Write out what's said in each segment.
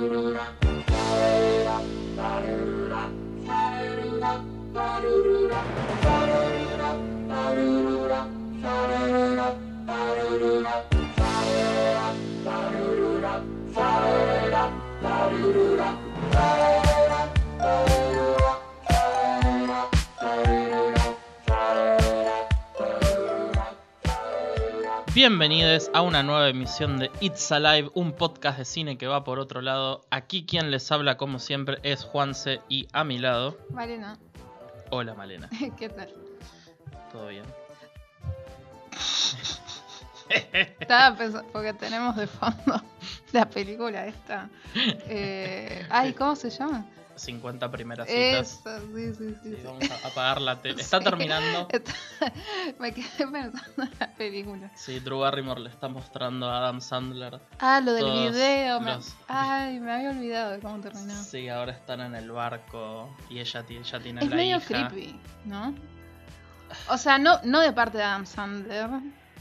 Aurora. Bienvenidos a una nueva emisión de It's Alive, un podcast de cine que va por otro lado. Aquí quien les habla, como siempre, es Juanse y a mi lado. Malena, Hola Malena, ¿qué tal? ¿todo bien? Estaba pensando, porque tenemos de fondo la película esta. Eh, ay, ¿cómo se llama? 50 primeras citas. Eso, sí, sí, sí. Sí, vamos a apagar la tele. Está terminando. Está- Me quedé pensando en la película. Sí, Drew Barrymore le está mostrando a Adam Sandler. Ah, lo del video. me- Ay, me había olvidado de cómo terminaba. Sí, ahora están en el barco y ella, ella tiene es la medio hija. creepy, ¿no? O sea, no, no de parte de Adam Sandler,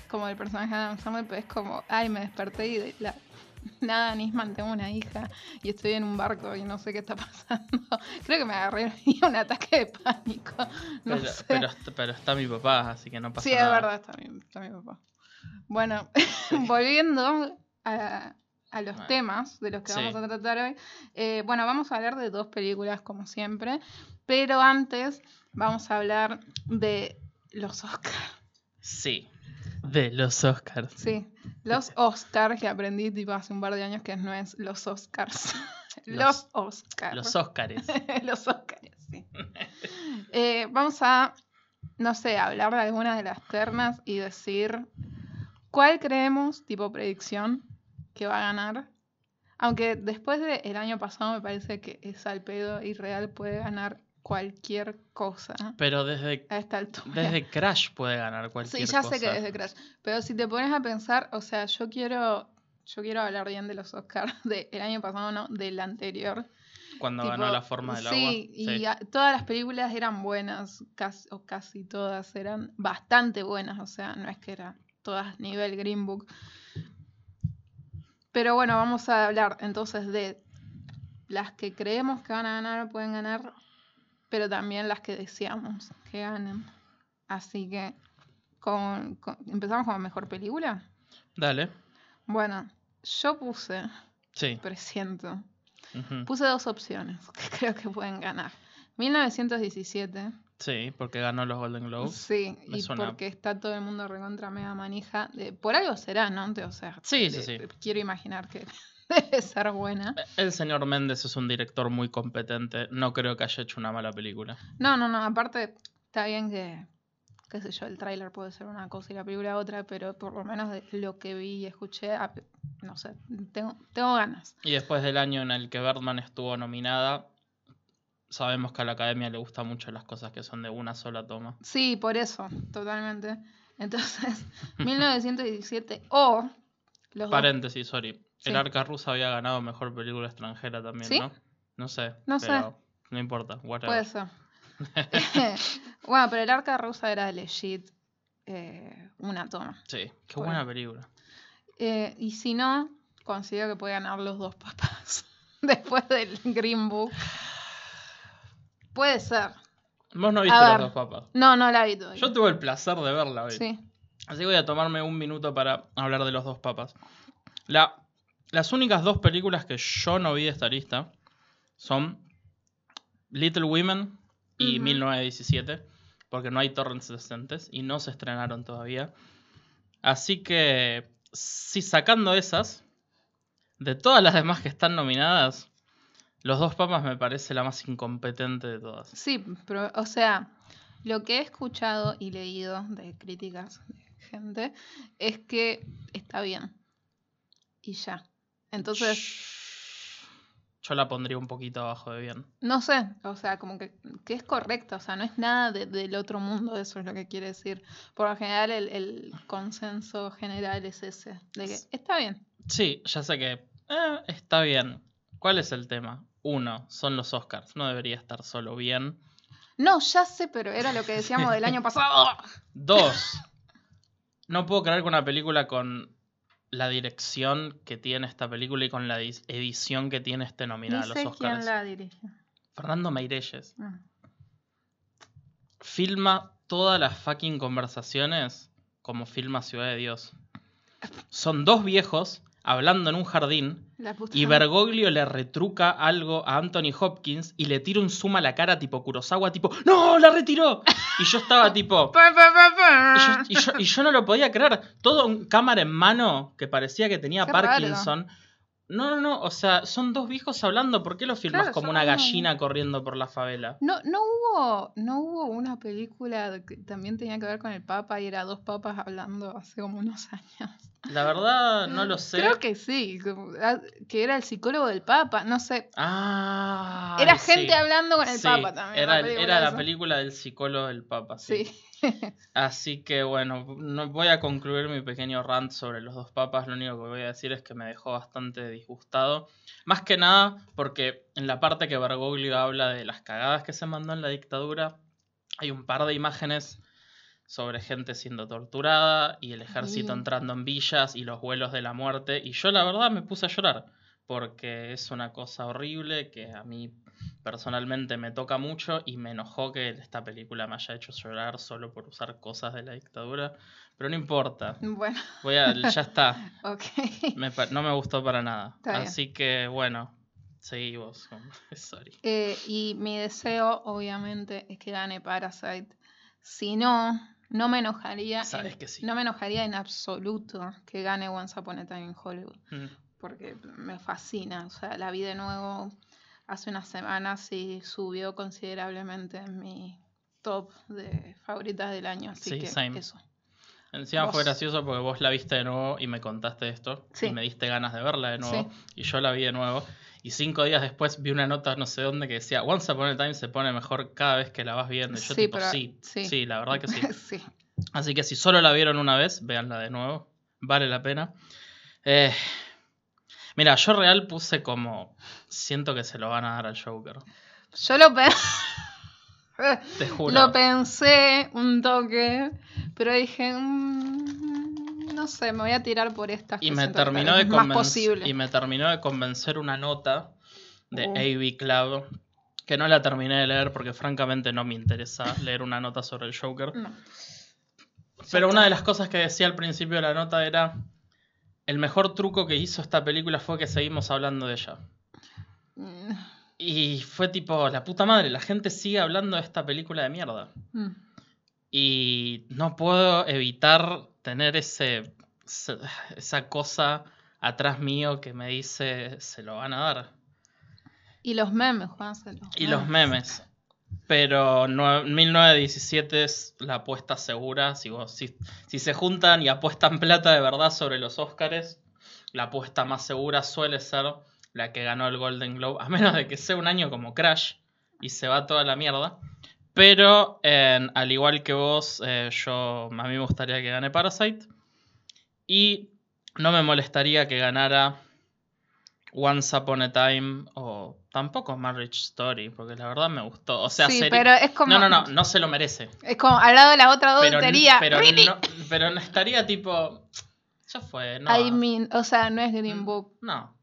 como el personaje de Adam Sandler, pero es como, ay, me desperté y de la nada, Nisman, tengo una hija y estoy en un barco y no sé qué está pasando. Creo que me agarré un ataque de pánico. No Pero, sé. pero, est- pero está mi papá, así que no pasa sí, nada. es verdad, está mi, está mi papá. Bueno, volviendo a, a los Bueno. temas de los que Sí. vamos a tratar hoy. eh, bueno, vamos a hablar de dos películas como siempre, pero antes vamos a hablar de los Oscars. Sí, de los Oscars. Sí, los Oscars que aprendí tipo hace un par de años que no es los Oscars. Los- Los, Oscars. Los Oscars. los Oscars, sí. Eh, vamos a, no sé, hablar de algunas de las ternas y decir cuál creemos, tipo predicción, que va a ganar. Aunque después del año pasado me parece que es al pedo y real puede ganar cualquier cosa Pero desde, a esta altura. desde Crash puede ganar cualquier Sí, ya cosa. sé que desde Crash. Pero si te pones a pensar, o sea, yo quiero. Yo quiero hablar bien de los Oscars del año pasado, no, del anterior. Cuando Tipo, ganó la forma del agua. sí, y todas las películas eran buenas, casi, o casi todas eran bastante buenas, o sea, no es que eran todas nivel Green Book. Pero bueno, vamos a hablar entonces de las que creemos que van a ganar, pueden ganar, pero también las que deseamos que ganen. Así que, con, con- ¿empezamos con la mejor película? Dale. Bueno, yo puse, Sí. presiento. Puse dos opciones que creo que pueden ganar. 1917. Sí, porque ganó los Golden Globes. Sí, me y suena. porque está todo el mundo recontra mega manija. De, por algo será, ¿no? O sea, Sí, sí, sí. quiero imaginar que debe ser buena. El señor Méndez es un director muy competente. No creo que haya hecho una mala película. No, no, no. Aparte, está bien que, qué sé yo, el tráiler puede ser una cosa y la película otra, pero por lo menos de lo que vi y escuché, no sé, tengo, tengo ganas. Y después del año en el que Birdman estuvo nominada, sabemos que a la academia le gustan mucho las cosas que son de una sola toma. Sí, por eso, totalmente. Entonces, 1917 o los Paréntesis, sorry. Sí. El Arca Rusa había ganado mejor película extranjera también, ¿Sí? ¿no? No sé. No sé. pero No importa, whatever. Puede ser. bueno, pero el arca rusa era legit eh, una toma. Sí, qué buena película. Eh, y si no, considero que puede ganar los dos papas después del Green Book. Puede ser. Vos no viste A los ver. dos papas. No, no la vi todavía. Yo tuve el placer de verla hoy. Sí. Así que voy a tomarme un minuto para hablar de los dos papas. La, las únicas dos películas que yo no vi de esta lista son Little Women y Ujú. 1917, porque no hay torrents decentes y no se estrenaron todavía. Así que, si sacando esas, de todas las demás que están nominadas, Los dos papas me parece la más incompetente de todas. Sí, pero, o sea, lo que he escuchado y leído de críticas de gente es que está bien. Y ya. Entonces, Yo la pondría un poquito abajo de bien. no sé, o sea, como que, que es correcta, o sea, no es nada de- del otro mundo, eso es lo que quiere decir. Por lo general, el, el consenso general es ese, de que está bien. Sí, ya sé que eh, está bien. ¿Cuál es el tema? Uno, son los Oscars. No debería estar solo bien. No, ya sé, pero era lo que decíamos del año pasado. Dos, no puedo creer que una película con la dirección que tiene esta película y con la edición que tiene este nominada Ni a los sé quién Oscars. la dirige. Fernando Meirelles. Ah. Filma todas las fucking conversaciones como filma Ciudad de Dios. Son dos viejos hablando en un jardín y. Bergoglio le retruca algo a Anthony Hopkins y le tira un zoom a la cara tipo Kurosawa, tipo, ¡No! ¡La retiró! Y yo estaba tipo... Y yo, y yo- y yo no lo podía creer. Todo un cámara en mano que parecía que tenía Qué raro. Parkinson. No, no, no. O sea, son dos viejos hablando. ¿Por qué lo filmas Claro, como una gallina corriendo por la favela? No, no hubo, no hubo una película que también tenía que ver con el Papa y era dos papas hablando hace como unos años. La verdad, no lo sé. Creo que sí, ah, que era el psicólogo del Papa, no sé. Ah. Era gente sí. hablando con el Sí, Papa también. Era, la el- película era la esa. película del psicólogo del Papa, sí. Sí. Así que bueno, no voy a concluir mi pequeño rant sobre los dos papas. Lo único que voy a decir es que me dejó bastante disgustado. Más que nada porque en la parte que Bergoglio habla de las cagadas que se mandó en la dictadura, hay un par de imágenes sobre gente siendo torturada y el ejército Sí. entrando en villas y los vuelos de la muerte. Y yo la verdad me puse a llorar porque es una cosa horrible que a mí personalmente me toca mucho y me enojó que esta película me haya hecho llorar solo por usar cosas de la dictadura. Pero no importa, Bueno, voy a, ya está, ok. Me pa- no me gustó para nada. Así que bueno, seguí vos. Sorry. Eh, y mi deseo, obviamente, es que gane Parasite. Si no, no me enojaría. Sabes en- que sí. No me enojaría en absoluto que gane Once Upon a Time in Hollywood. Mm. porque me fascina. O sea, la vi de nuevo hace unas semanas y subió considerablemente en mi top de favoritas del año. Así Sí, que same. eso. Encima fue gracioso porque vos la viste de nuevo y me contaste esto. Sí. Y me diste ganas de verla de nuevo. Sí. Y yo la vi de nuevo. Y cinco días después vi una nota no sé dónde que decía Once Upon a Time se pone mejor cada vez que la vas viendo. Y yo Sí, tipo, pero- sí, sí. sí, la verdad que sí. sí. Así que si solo la vieron una vez, véanla de nuevo. Vale la pena. Eh, mira, yo real puse como... Siento que se lo van a dar al Joker. Yo lo, pe- Te juro. lo pensé un toque, pero dije, mm, no sé, me voy a tirar por estas. Y me terminó de más posible. Y me terminó de convencer una nota de Oh. AV Club. Que no la terminé de leer porque francamente no me interesa leer una nota sobre el Joker. No. Pero una de las cosas que decía al principio de la nota era. El mejor truco que hizo esta película fue que seguimos hablando de ella. Mm, Y fue tipo, la puta madre, la gente sigue hablando de esta película de mierda. mm. Y no puedo evitar tener ese, esa cosa atrás mío que me dice, se lo van a dar. Y los memes, Juan. los Y los memes. Pero nue- 1917 es la apuesta segura. Si, vos- si, si se juntan y apuestan plata de verdad sobre los Oscars, la apuesta más segura suele ser la que ganó el Golden Globe. A menos de que sea un año como Crash y se va toda la mierda. Pero al igual que vos, eh, yo a mí me gustaría que gane Parasite. Y no me molestaría que ganara Once Upon a Time o tampoco Marriage Story, porque la verdad me gustó. O sea, sí, pero es como. no, no, no, no se lo merece. Es como al lado de la otra Pero, tontería. pero, really? no, pero no estaría tipo. Ya fue, no. I mean, o sea, no es Green Book, No,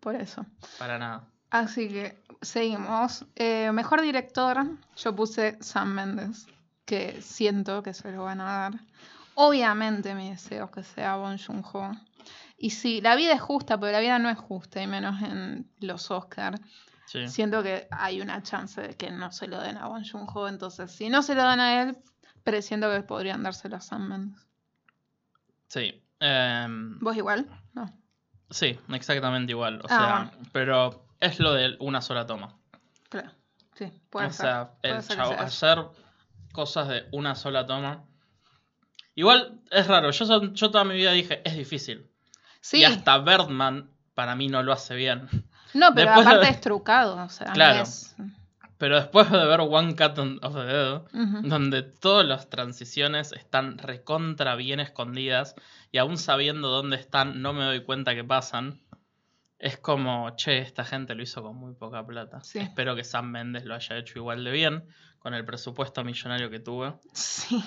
por eso. para nada. Así que seguimos. Eh, mejor director, yo puse Sam Mendes, que siento que se lo van a dar. Obviamente mi deseo es que sea Bon Joon-ho. Y sí, la vida es justa, pero la vida no es justa, y menos en los Oscars. Sí. Siento que hay una chance de que no se lo den a Bon Joon-ho, entonces si no se lo dan a él, presiento que podrían dárselo a Sam Mendes. Sí. Em, ¿Vos igual? No. sí, exactamente igual. O Ah, sea, pero es lo de una sola toma. Claro. Sí, puede o ser. sea, puede el ser chavo- hacer cosas de una sola toma. Igual es raro. Yo, yo toda mi vida dije, es difícil. Sí, Y hasta Birdman para mí no lo hace bien. no, pero después de- aparte es trucado, o sea, Claro. es- Pero después de ver One Cut of the Dead, donde todas las transiciones están recontra bien escondidas y aún sabiendo dónde están no me doy cuenta que pasan, es como, che, esta gente lo hizo con muy poca plata. Sí. Espero que Sam Mendes lo haya hecho igual de bien con el presupuesto millonario que tuve. Sí.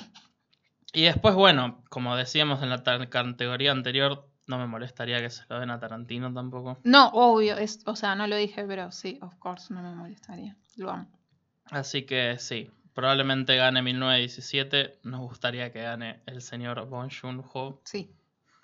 Y después, bueno, como decíamos en la categoría anterior, No me molestaría que se lo den a Tarantino tampoco. No, obvio, es, o sea, no lo dije, pero sí, of course, no me molestaría. Lo amo. Así que sí, probablemente gane 1917. Nos gustaría que gane el señor Bong Joon-ho. Sí,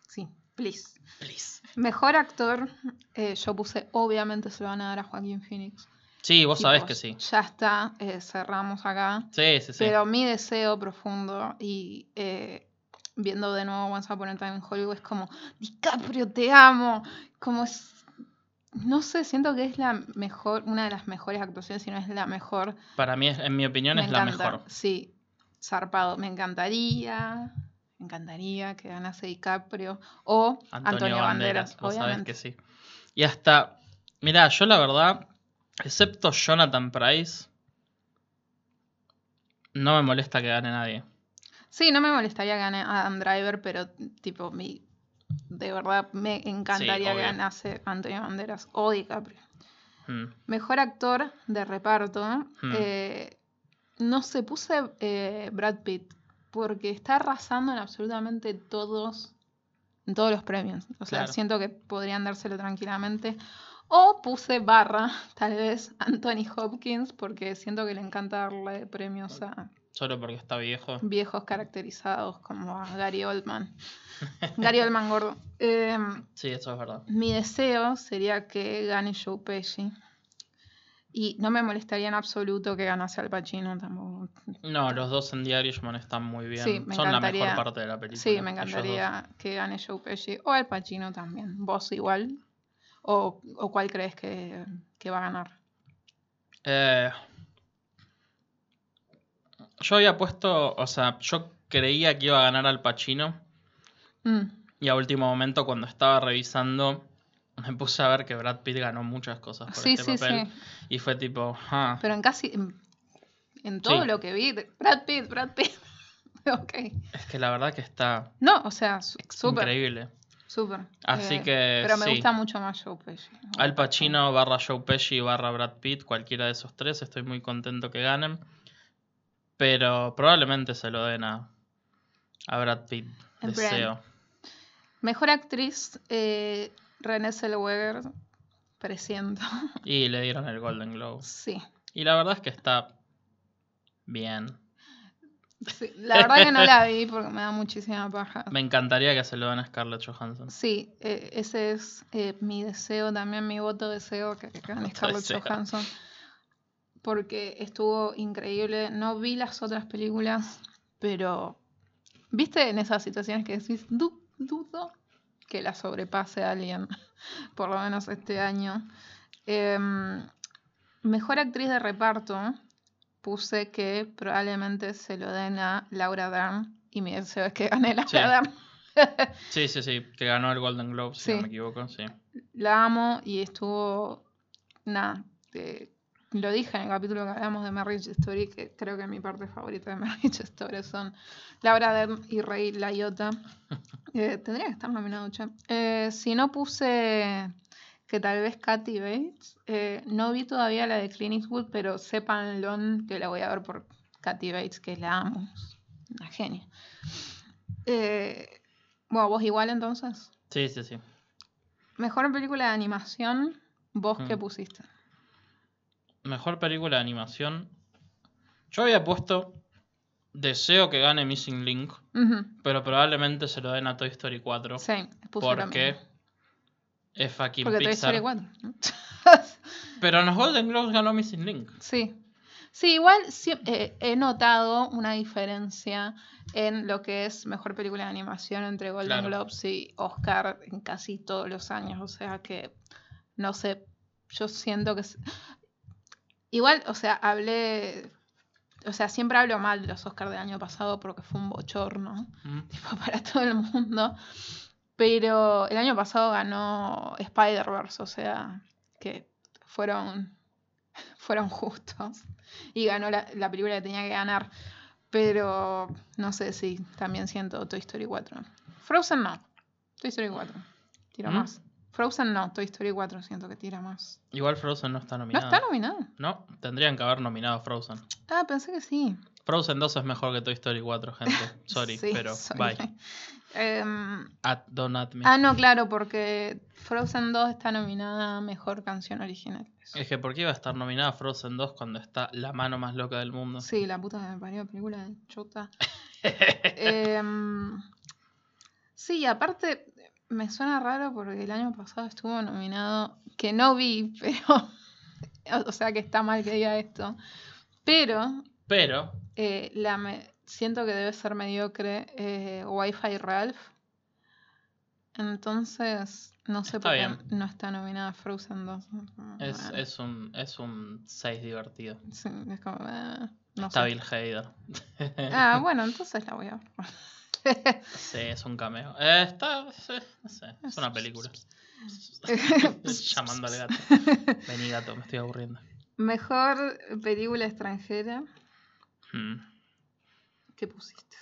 sí, please. Please. Mejor actor, eh, yo puse, obviamente se lo van a dar a Joaquín Phoenix. Sí, vos sabés que sí. Ya está, eh, cerramos acá. Sí, sí, sí. Pero mi deseo profundo y eh, viendo de nuevo Once Upon a Time in Hollywood es como, DiCaprio, te amo. Como es, no sé, siento que es la mejor, una de las mejores actuaciones, si no es la mejor. Para mí, es- en mi opinión, Me es la mejor. Sí, zarpado. Me encantaría, me encantaría que ganase DiCaprio o Antonio, Banderas, vos sabés que sí. Y hasta, mirá, yo la verdad, excepto Jonathan Price, no me molesta que gane nadie. Sí, no me molestaría que gane Adam Driver, pero tipo, mi, de verdad me encantaría que ganase Antonio Banderas o DiCaprio. Mm. Mejor actor de reparto. Hmm. eh, no sé, puse eh, Brad Pitt porque está arrasando en absolutamente todos, en todos los premios. O sea, Claro. siento que podrían dárselo tranquilamente. O puse barra, tal vez, Anthony Hopkins, porque siento que le encanta darle premios a Solo porque está viejo. viejos caracterizados como a Gary Oldman. Gary Oldman gordo. Em, Sí, eso es verdad. mi deseo sería que gane Joe Pesci. Y no me molestaría en absoluto que ganase Al Pacino tampoco. No, los dos en The Irishman están muy bien. Sí, me Son la mejor parte de la película. Sí, me encantaría que gane Joe Pesci. O Al Pacino también. ¿Vos igual? ¿O, o cuál crees que, que va a ganar? Eh, yo había puesto, o sea, yo creía que iba a ganar al Pacino. Mm, Y a último momento, cuando estaba revisando, me puse a ver que Brad Pitt ganó muchas cosas por Sí, este sí, papel. sí. Y fue tipo, ah, Pero en casi. En, en todo lo que vi. Brad Pitt, Brad Pitt. ok. es que la verdad que está No, o sea, súper. increíble. Súper. Así Eh, que Pero me sí. gusta mucho más Joe Pesci. Al Pacino barra Joe Pesci barra Brad Pitt, cualquiera de esos tres, estoy muy contento que ganen. Pero probablemente se lo den a, a Brad Pitt. Deseo. Mejor actriz, eh, Renée Zellweger, presiento. Y le dieron el Golden Globe. Sí. Y la verdad es que está bien. Sí, La verdad que no la vi porque me da muchísima paja. Me encantaría que se lo den a Scarlett Johansson. Sí, eh, ese es eh, mi deseo, también mi voto deseo que, que gane Scarlett deseo. Johansson. Porque estuvo increíble. No vi las otras películas, pero ¿viste en esas situaciones que decís, "Du- dudo que la sobrepase a alguien? Por lo menos este año. Em, mejor actriz de reparto, puse que probablemente se lo den a Laura Dern. Y mi deseo es que gane Laura Sí. Dern. Sí, sí, sí, que ganó el Golden Globe, si Sí. no me equivoco, sí. La amo y estuvo. Nada. eh, lo dije en el capítulo que hablamos de Marriage Story, que creo que mi parte favorita de Marriage Story son Laura Dern y Rey Laiota. Eh, tendría que estar nominado. Eh, si no puse que tal vez Katy Bates, eh, no vi todavía la de Clint Eastwood, pero sépanlo que la voy a ver por Katy Bates, que la amo. Una genia. Eh, bueno, vos igual entonces. Sí, sí, sí. Mejor película de animación, ¿vos qué Mm. pusiste? Mejor película de animación. Yo había puesto Deseo que gane Missing Link, pero probablemente se lo den a Toy Story 4. Sí, porque mismo. es fucking Porque Toy. Story 4. ¿no? Pero en los Golden Globes ganó Missing Link. sí. Sí, igual eh, he notado una diferencia en lo que es mejor película de animación entre Golden Claro. Globes y Oscar en casi todos los años. O sea que, no sé, yo siento que... Igual, o sea, hablé... O sea, siempre hablo mal de los Oscars del año pasado porque fue un bochorno. Mm. tipo, para todo el mundo. Pero el año pasado ganó Spider-Verse, o sea, que fueron, fueron justos. Y ganó la, la película que tenía que ganar. Pero no sé si también siento Toy Story 4. Frozen no. Toy Story 4. Tira ¿Mm? más. Frozen no, Toy Story 4 siento que tira más. Igual Frozen no está ¿No nominada. está nominado? No, tendrían que haber nominado a Frozen. Ah, pensé que sí. Frozen 2 es mejor que Toy Story 4, gente. Sorry, Sí, pero sorry. bye. Em, At Don't At Me. ah, no, claro, porque Frozen 2 está nominada a Mejor Canción Original. Eso. Es que ¿por qué iba a estar nominada Frozen 2 cuando está la mano más loca del mundo? Sí, la puta que me parió, película de chota. Em, sí, aparte me suena raro porque el año pasado estuvo nominado, que no vi, pero, o sea que está mal que diga esto, pero Pero, eh, la me- siento que debe ser mediocre eh, Wi-Fi Ralph. Entonces, no sé Está por qué bien. no está nominada Frozen 2. es, Bueno, es un es un 6 divertido. sí, es como, eh, no Está sé. Bill Hader. Ah, bueno, entonces la voy a ver. Sí, es un cameo. Eh, está, sí, no sé, es una película. Llamando al gato. Vení gato, me estoy aburriendo. Mejor película extranjera. Hmm. ¿Qué pusiste?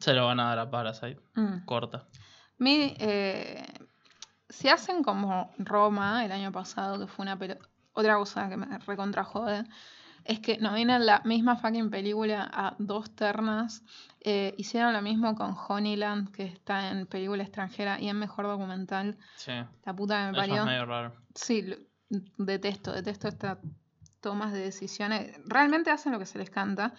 Se lo van a dar a Parasite. Mm. Corta. Mi, eh, si hacen como Roma el año pasado, que fue una otra cosa que me recontra jode, es que nominan la misma fucking película a dos ternas. eh, hicieron lo mismo con Honeyland, que está en película extranjera y en mejor documental. Sí. La puta que me Eso es parió. medio raro. Sí, lo- detesto, detesto estas tomas de decisiones. Realmente hacen lo que se les canta.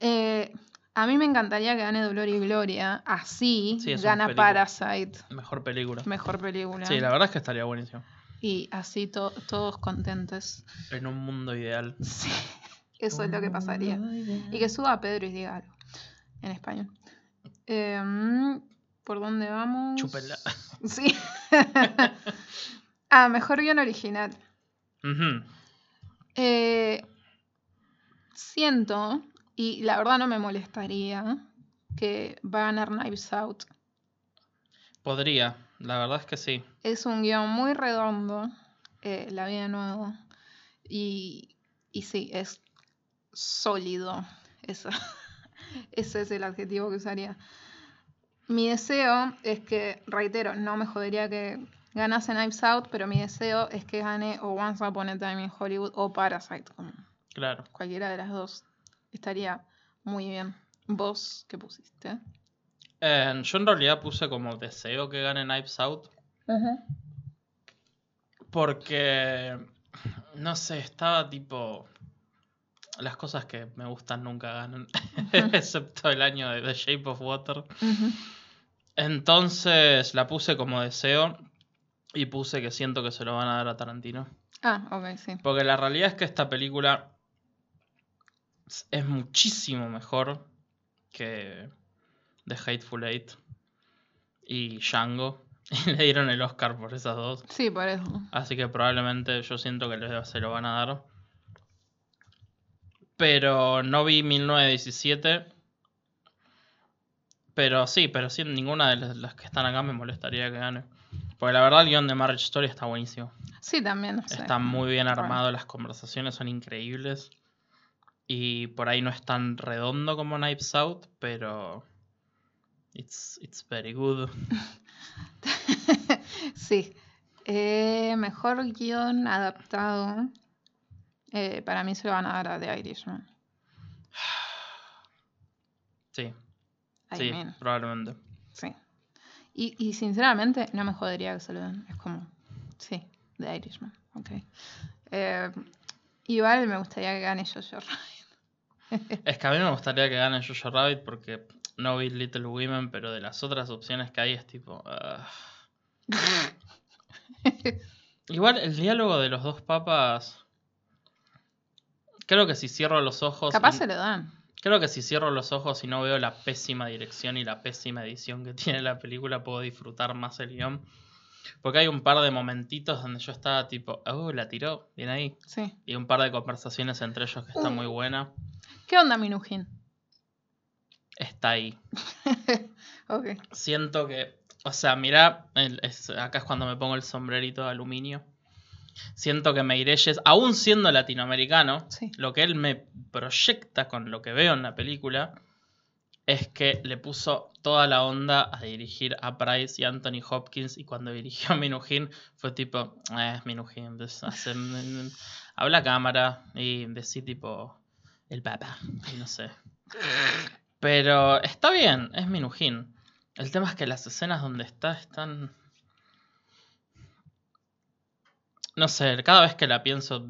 Eh, a mí me encantaría que gane Dolor y Gloria. Así Sí, gana. Parasite, Mejor película. mejor película. Sí, la verdad es que estaría buenísimo. Y así to- todos contentos. En un mundo ideal. Sí, eso es lo que pasaría. Y que suba a Pedro y diga algo en español. Em, ¿Por dónde vamos? Chúpenla. Sí. ah, mejor guion original. Eh, siento, y la verdad no me molestaría, que va a ganar Knives Out. Podría, la verdad es que sí. Es un guion muy redondo, eh, la vida de nuevo. Y, y sí, es sólido. Esa- ese es el adjetivo que usaría. Mi deseo es que, reitero, no me jodería que ganase Knives Out, pero mi deseo es que gane o Once Upon a Time in Hollywood o Parasite. Claro. cualquiera de las dos estaría muy bien. ¿Vos qué pusiste? Eh, yo en realidad puse como deseo que gane Knives Out. Porque, no sé, estaba tipo... Las cosas que me gustan nunca ganan. Excepto el año de The Shape of Water. Entonces la puse como deseo. Y puse que siento que se lo van a dar a Tarantino. Ah, ok, sí. Porque la realidad es que esta película es muchísimo mejor que The Hateful Eight y Django. Y le dieron el Oscar por esas dos. Sí, por eso. Así que probablemente yo siento que se lo van a dar. Pero no vi 1917. Pero sí, pero sí, ninguna de las, que están acá me molestaría que gane. Porque la verdad el guion de Marriage Story está buenísimo. Sí, también. no sé. Está muy bien Bueno. armado, las conversaciones son increíbles. Y por ahí no es tan redondo como Knives Out, pero. It's, it's very good. sí. Eh, mejor guion adaptado. Eh, para mí se lo van a dar a The Irishman. Sí, I sí, mean, probablemente. sí. Y, y sinceramente no me jodería que se lo den. Es como, sí, The Irishman. Ok. Eh, igual me gustaría que gane Jojo Rabbit. Es que a mí me gustaría que gane Jojo Rabbit porque no vi Little Women, pero de las otras opciones que hay es tipo. ah. Igual el diálogo de los dos papas. Creo que si cierro los ojos. Capaz y- se lo dan. Creo que si cierro los ojos y no veo la pésima dirección y la pésima edición que tiene la película, puedo disfrutar más el guion. Porque hay un par de momentitos donde yo estaba tipo, oh, la tiró, bien ahí. Sí. Y un par de conversaciones entre ellos que está Uh. muy buena. ¿Qué onda, Minujín? Está ahí. ok. Siento que, o sea, mira, acá es cuando me pongo el sombrerito de aluminio. Siento que Meirelles, aún siendo latinoamericano, Sí. lo que él me proyecta con lo que veo en la película es que le puso toda la onda a dirigir a Price y Anthony Hopkins y cuando dirigió a Minujín fue tipo, eh, Minujín, hace- habla a cámara y decí tipo el papa, y no sé. Pero está bien, es Minujín. El tema es que las escenas donde está están. No sé, cada vez que la pienso.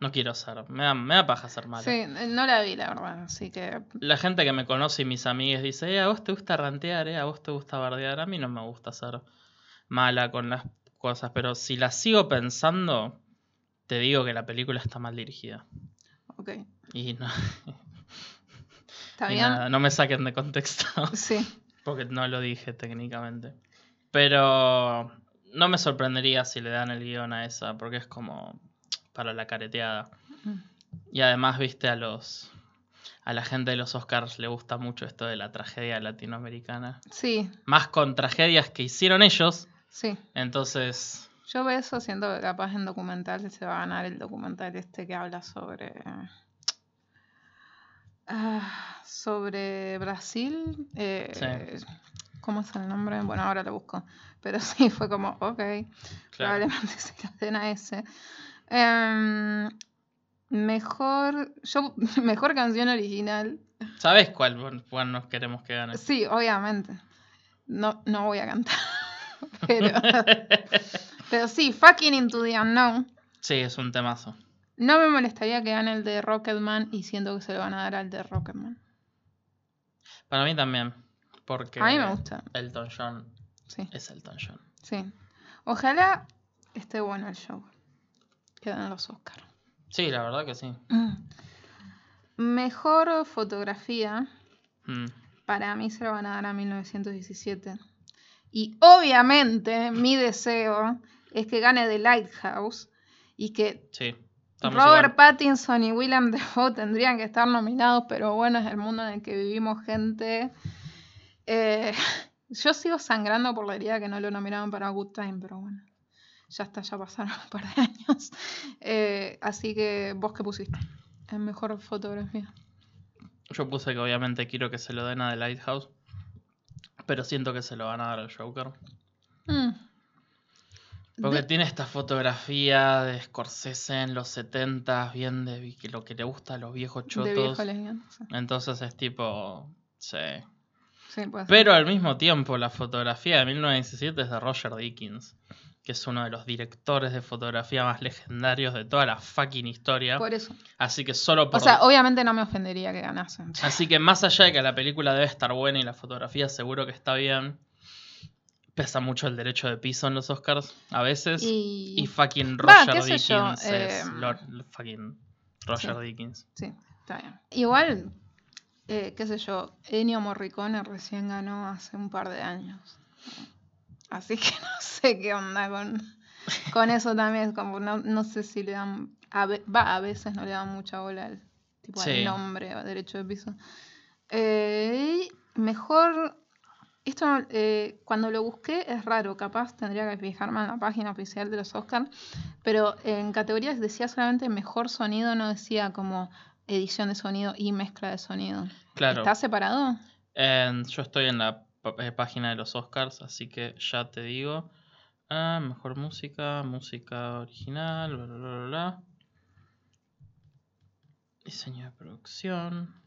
No quiero ser. Me da, me da paja ser malo. Sí, no la vi, la verdad, así que... La gente que me conoce y mis amigas dice, eh, a vos te gusta rantear, eh, a vos te gusta bardear. A mí no me gusta ser mala con las cosas, pero si la sigo pensando, te digo que la película está mal dirigida. Ok, Y no, ¿está y bien? nada, no me saquen de contexto, Sí, porque no lo dije técnicamente. Pero no me sorprendería si le dan el guion a esa, porque es como para la careteada. Mm. Y además, viste, a los a la gente de los Oscars le gusta mucho esto de la tragedia latinoamericana. sí, Más con tragedias que hicieron ellos. sí. Entonces, Yo veo eso, siento que capaz en documental se va a ganar el documental este que habla sobre. Ah, sobre Brasil. eh, ¿Cómo es el nombre? Bueno, ahora lo busco. Pero sí, fue como, ok, claro. probablemente se lo den a ese. Em, mejor. Yo, mejor canción original. ¿Sabes cuál, cuál nos queremos que gane? Sí, obviamente. No, no voy a cantar. pero, pero sí, fucking into the unknown. Sí, es un temazo. No me molestaría que gane el de Rocketman y siento que se lo van a dar al de Rocketman. Para mí también. Porque A mí me gusta. Elton John Sí, es Elton John. sí. Ojalá esté bueno el show. Quedan los Oscars. Sí, la verdad que sí. Mejor fotografía. Mm. Para mí se lo van a dar a 1917. Y obviamente mi deseo es que gane The Lighthouse y que Sí. Robert igual. Pattinson y William Defoe tendrían que estar nominados, pero bueno, es el mundo en el que vivimos, gente. Eh, yo sigo sangrando por la herida que no lo nominaron para Good Time, pero bueno, ya está, ya pasaron un par de años. Eh, así que, ¿vos qué pusiste? En mejor fotografía. Yo puse que obviamente quiero que se lo den a The Lighthouse. Pero siento que se lo van a dar al Joker. Mm. Porque De- tiene esta fotografía de Scorsese en los 70 bien de que lo que le gusta a los viejos de chotos. viejo lesbiano, sí. Entonces es tipo. Sí. Sí. Pero al mismo tiempo, la fotografía de 1917 es de Roger Dickens, que es uno de los directores de fotografía más legendarios de toda la fucking historia. Por eso. Así que solo por. O sea, obviamente no me ofendería que ganasen. Así que más allá de que la película debe estar buena y la fotografía seguro que está bien, pesa mucho el derecho de piso en los Oscars a veces. Y, Y, fucking Roger yo, Dickens es eh, Lord- fucking Roger sí. Dickens. Sí, está bien. Igual, eh, qué sé yo, Ennio Morricone recién ganó hace un par de años. Así que no sé qué onda con, con eso también. Como no, no sé si le dan. A, va, a veces no le dan mucha bola al, tipo, al Sí. nombre o derecho de piso. Eh, mejor. Esto eh, cuando lo busqué es raro, capaz tendría que fijarme en la página oficial de los Oscars, pero en categorías decía solamente mejor sonido, no decía como edición de sonido y mezcla de sonido. Claro. ¿Está separado? Yo estoy en la eh, página de los Oscars, así que ya te digo. Ah, mejor música, música original, bla, bla, bla, bla. Diseño de producción.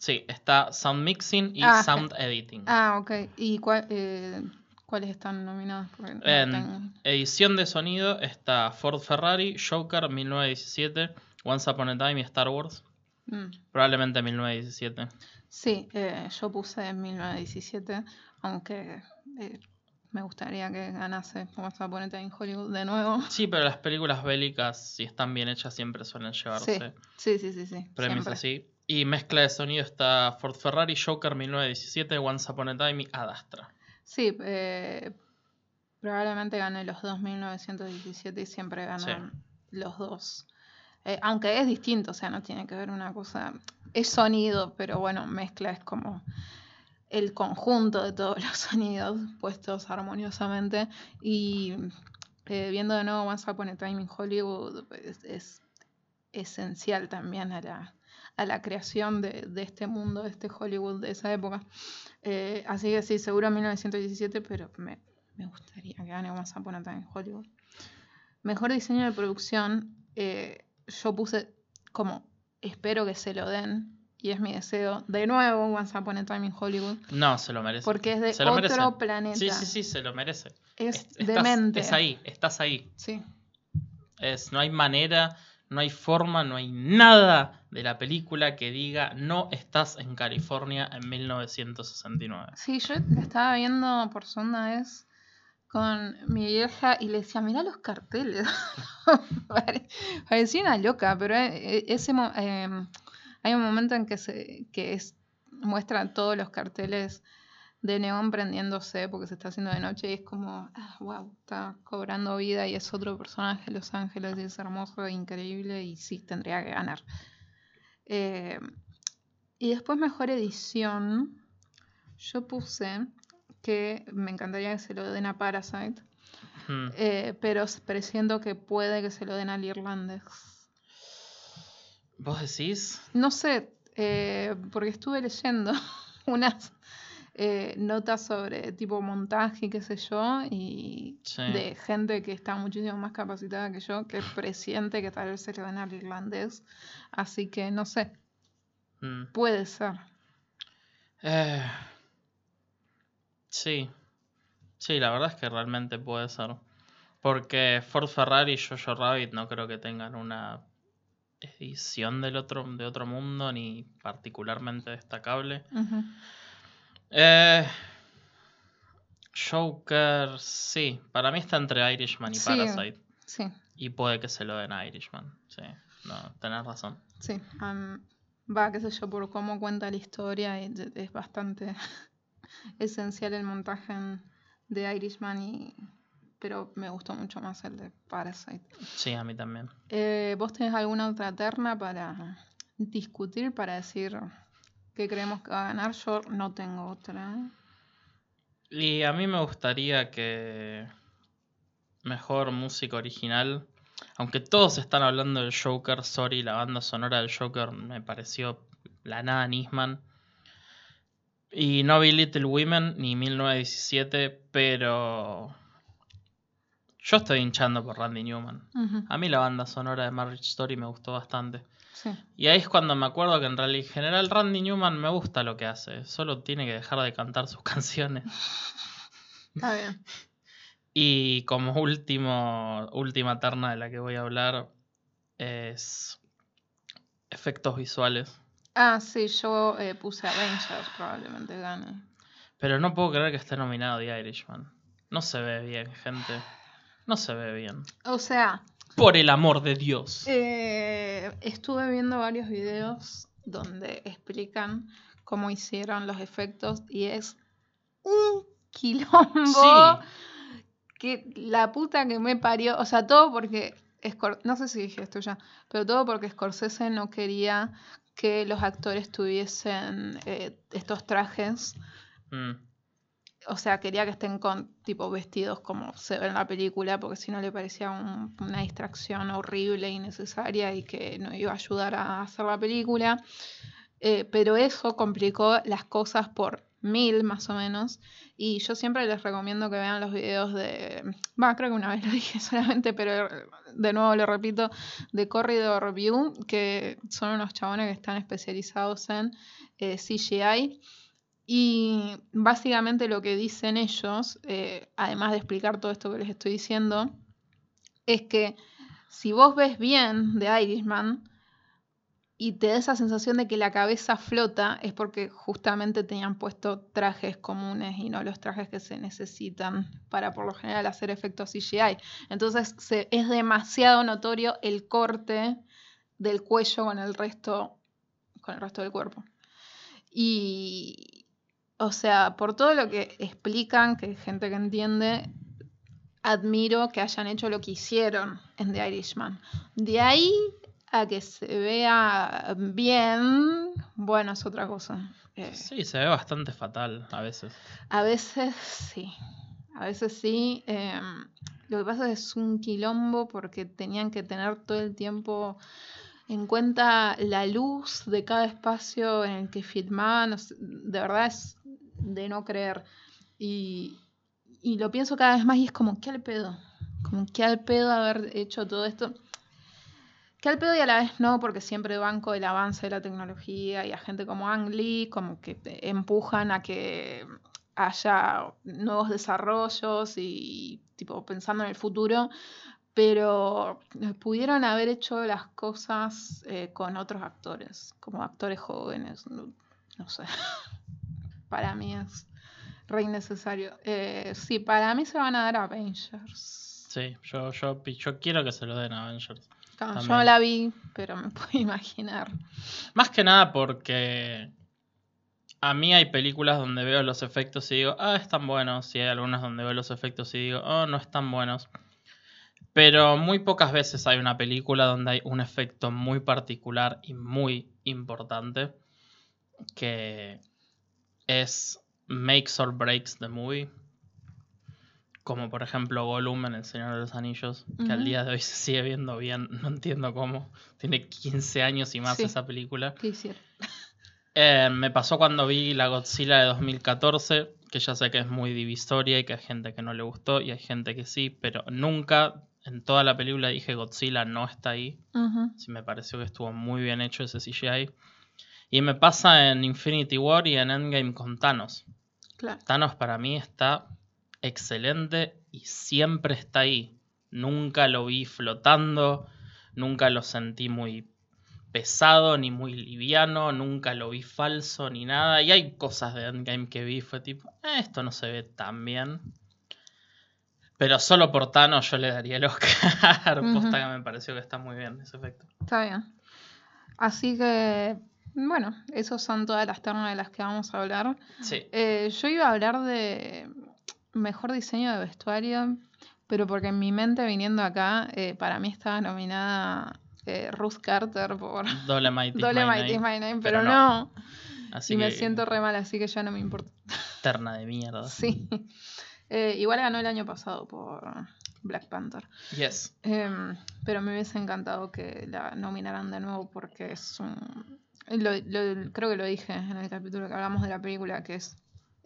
Sí, está Sound Mixing y Ah, Sound Editing. Ah, ok. ¿Y cuál- eh, cuáles están nominados? Porque no En tengo- edición de sonido está Ford Ferrari, Joker 1917, Once Upon a Time y Star Wars. Mm. Probablemente 1917. Sí, eh, yo puse en 1917, aunque eh, me gustaría que ganase Once Upon a Time in Hollywood de nuevo. Sí, pero las películas bélicas, si están bien hechas, siempre suelen llevarse Sí, sí, sí, sí. premios siempre. así. Y mezcla de sonido está Ford Ferrari, Joker 1917, Once Upon a Time y Ad Astra. Sí, eh, probablemente gane los dos 1917 y siempre ganan los dos. Eh, aunque es distinto, o sea, no tiene que ver una cosa. Es sonido, pero bueno, mezcla es como el conjunto de todos los sonidos puestos armoniosamente. Y eh, viendo de nuevo Once Upon a Time in Hollywood, pues, es esencial también a la, a la creación de, de este mundo, de este Hollywood de esa época. Eh, así que sí, seguro 1917, pero me, me gustaría que gane Once Upon a Time in Hollywood. Mejor diseño de producción, eh, yo puse como espero que se lo den y es mi deseo, de nuevo, Once Upon a Time in Hollywood, No, se lo merece. porque es de otro merece. planeta. Sí, sí, sí, se lo merece. Es Es- estás- demente. Es ahí, estás ahí. Sí. Es, no hay manera, no hay forma, no hay nada de la película que diga no estás en California en 1969. Sí, yo estaba viendo por segunda vez con mi vieja y le decía, mirá los carteles. Pare- Parecía una loca, pero eh, ese mo- eh, hay un momento en que se que es, muestra todos los carteles de neón prendiéndose porque se está haciendo de noche y es como, ah, wow, está cobrando vida y es otro personaje de Los Ángeles y es hermoso e increíble y sí, tendría que ganar. Eh, y después mejor edición, yo puse que me encantaría que se lo den a Parasite, Hmm. eh, pero presiento que puede que se lo den al irlandés. ¿Vos decís? No sé, eh, porque estuve leyendo unas eh, notas sobre tipo montaje y qué sé yo, y Sí. de gente que está muchísimo más capacitada que yo, que presiente que tal vez se den al irlandés. Así que no sé, Hmm. puede ser. Eh, sí. Sí, la verdad es que realmente puede ser. Porque Ford Ferrari y Jojo Rabbit no creo que tengan una edición del otro, de otro mundo ni particularmente destacable. Ujú. Eh, Joker, sí. Para mí está entre Irishman y Sí. Parasite. Sí, Y puede que se lo den a Irishman. Sí, no, tenés razón. sí. va, qué sé yo, por cómo cuenta la historia, es bastante esencial el montaje de Irishman, y, pero me gustó mucho más el de Parasite. Sí, a mí también. Eh, ¿Vos tenés alguna otra terna para discutir, para decir qué creemos que va a ganar? Yo no tengo otra. ¿eh? Y a mí me gustaría que mejor música original, aunque todos están hablando del Joker, sorry, la banda sonora del Joker me pareció la nada Nisman. Y no vi Little Women ni 1917, pero yo estoy hinchando por Randy Newman. A mí la banda sonora de Marriage Story me gustó bastante. Sí. Y ahí es cuando me acuerdo que en realidad, en general, Randy Newman me gusta lo que hace. Solo tiene que dejar de cantar sus canciones. Está bien. Y como último, última terna de la que voy a hablar es efectos visuales. Ah, sí, yo eh, puse Avengers, probablemente gane. Pero no puedo creer que esté nominado The Irishman. No se ve bien, gente. No se ve bien. O sea, Por el amor de Dios. eh, estuve viendo varios videos donde explican cómo hicieron los efectos y es un quilombo que la puta que me parió. O sea, todo porque. Scor- no sé si dije esto ya, pero todo porque Scorsese no quería que los actores tuviesen eh, estos trajes. Mm, O sea, quería que estén con tipo vestidos como se ve en la película, porque si no le parecía un- una distracción horrible, innecesaria y que no iba a ayudar a hacer la película. Eh, pero eso complicó las cosas por mil más o menos. Y yo siempre les recomiendo que vean los videos de. Va, creo que una vez lo dije solamente, pero de nuevo lo repito, de Corridor View, que son unos chabones que están especializados en eh, CGI. Y básicamente lo que dicen ellos, eh, además de explicar todo esto que les estoy diciendo, es que si vos ves bien de Irishman y te da esa sensación de que la cabeza flota, es porque justamente tenían puesto trajes comunes y no los trajes que se necesitan para por lo general hacer efectos CGI. Entonces es demasiado notorio el corte del cuello con el resto, con el resto del cuerpo. Y, o sea, por todo lo que explican, que hay gente que entiende, admiro que hayan hecho lo que hicieron en The Irishman. De ahí a que se vea bien, bueno, es otra cosa. Eh, Sí, se ve bastante fatal a veces. a veces sí, a veces sí. eh, lo que pasa es que es un quilombo porque tenían que tener todo el tiempo en cuenta la luz de cada espacio en el que filmaban. de verdad es de no creer. Y, y lo pienso cada vez más y es como, ¿qué al pedo? Como, ¿qué al pedo haber hecho todo esto? que al pedo y a la vez no, porque siempre banco el avance de la tecnología y a gente como Ang Lee como que empujan a que haya nuevos desarrollos y tipo pensando en el futuro, pero pudieron haber hecho las cosas eh, con otros actores, como actores jóvenes, no, no sé. para mí es re innecesario. Eh, sí, para mí se van a dar Avengers. Sí, yo, yo, yo quiero que se lo den a Avengers. Claro, yo no la vi, pero me puedo imaginar. Más que nada porque a mí hay películas donde veo los efectos y digo, ah, están buenos. Y hay algunas donde veo los efectos y digo, oh, no están buenos. Pero muy pocas veces hay una película donde hay un efecto muy particular y muy importante que es makes or breaks the movie. Como por ejemplo Gollum en El Señor de los Anillos, que al día de hoy se sigue viendo bien, no entiendo cómo. Tiene 15 años y más Sí. esa película. ¿Qué hicieron? Eh, me pasó cuando vi la Godzilla de 2014, que ya sé que es muy divisoria y que hay gente que no le gustó y hay gente que sí, pero nunca en toda la película dije Godzilla no está ahí. Ujú. Sí me pareció que estuvo muy bien hecho ese CGI. Y me pasa en Infinity War y en Endgame con Thanos. Claro. Thanos para mí está excelente y siempre está ahí. Nunca lo vi flotando, nunca lo sentí muy pesado ni muy liviano, nunca lo vi falso ni nada. Y hay cosas de Endgame que vi, fue tipo, "Eh, esto no se ve tan bien. Pero solo por Thanos yo le daría el Oscar. Posta que me pareció que está muy bien ese efecto. Está bien. Así que, bueno, esos son todas las ternas de las que vamos a hablar. Sí. Eh, yo iba a hablar de mejor diseño de vestuario, pero porque en mi mente viniendo acá, eh, para mí estaba nominada eh, Ruth Carter por Dolemite is Dole my is. My Name, pero pero, no. no. Así y me siento re mal, así que ya no me importa. terna de mierda. Sí. Eh, igual ganó el año pasado por Black Panther. Yes. Em, pero me hubiese encantado que la nominaran de nuevo porque es un... lo- lo- creo que lo dije en el capítulo que hablamos de la película, que es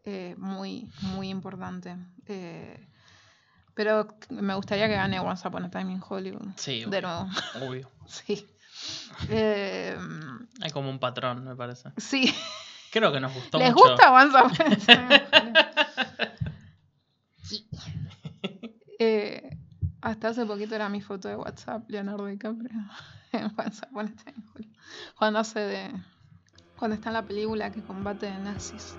eh, muy, muy importante. Eh, pero me gustaría que gane Once Upon a Time in Hollywood. Sí, De obvio. nuevo, obvio. sí. Em, Hay como un patrón, me parece. sí. Creo que nos gustó ¿Les mucho. gusta Once Upon a Time in Hollywood? Sí. Eh, hasta hace poquito era mi foto de WhatsApp, Leonardo DiCaprio. en Hollywood. Cuando hace de. Cuando está en la película que combate de nazis.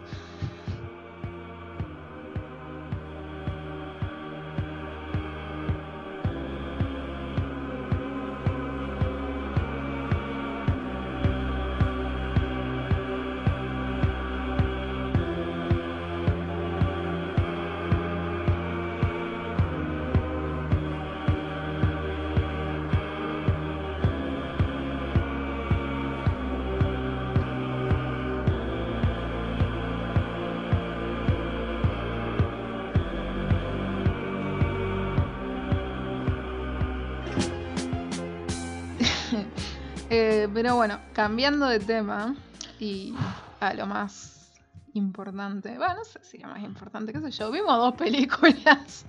Pero bueno, cambiando de tema y a lo más importante. Bueno, no sé si lo más importante, qué sé yo. Vimos dos películas.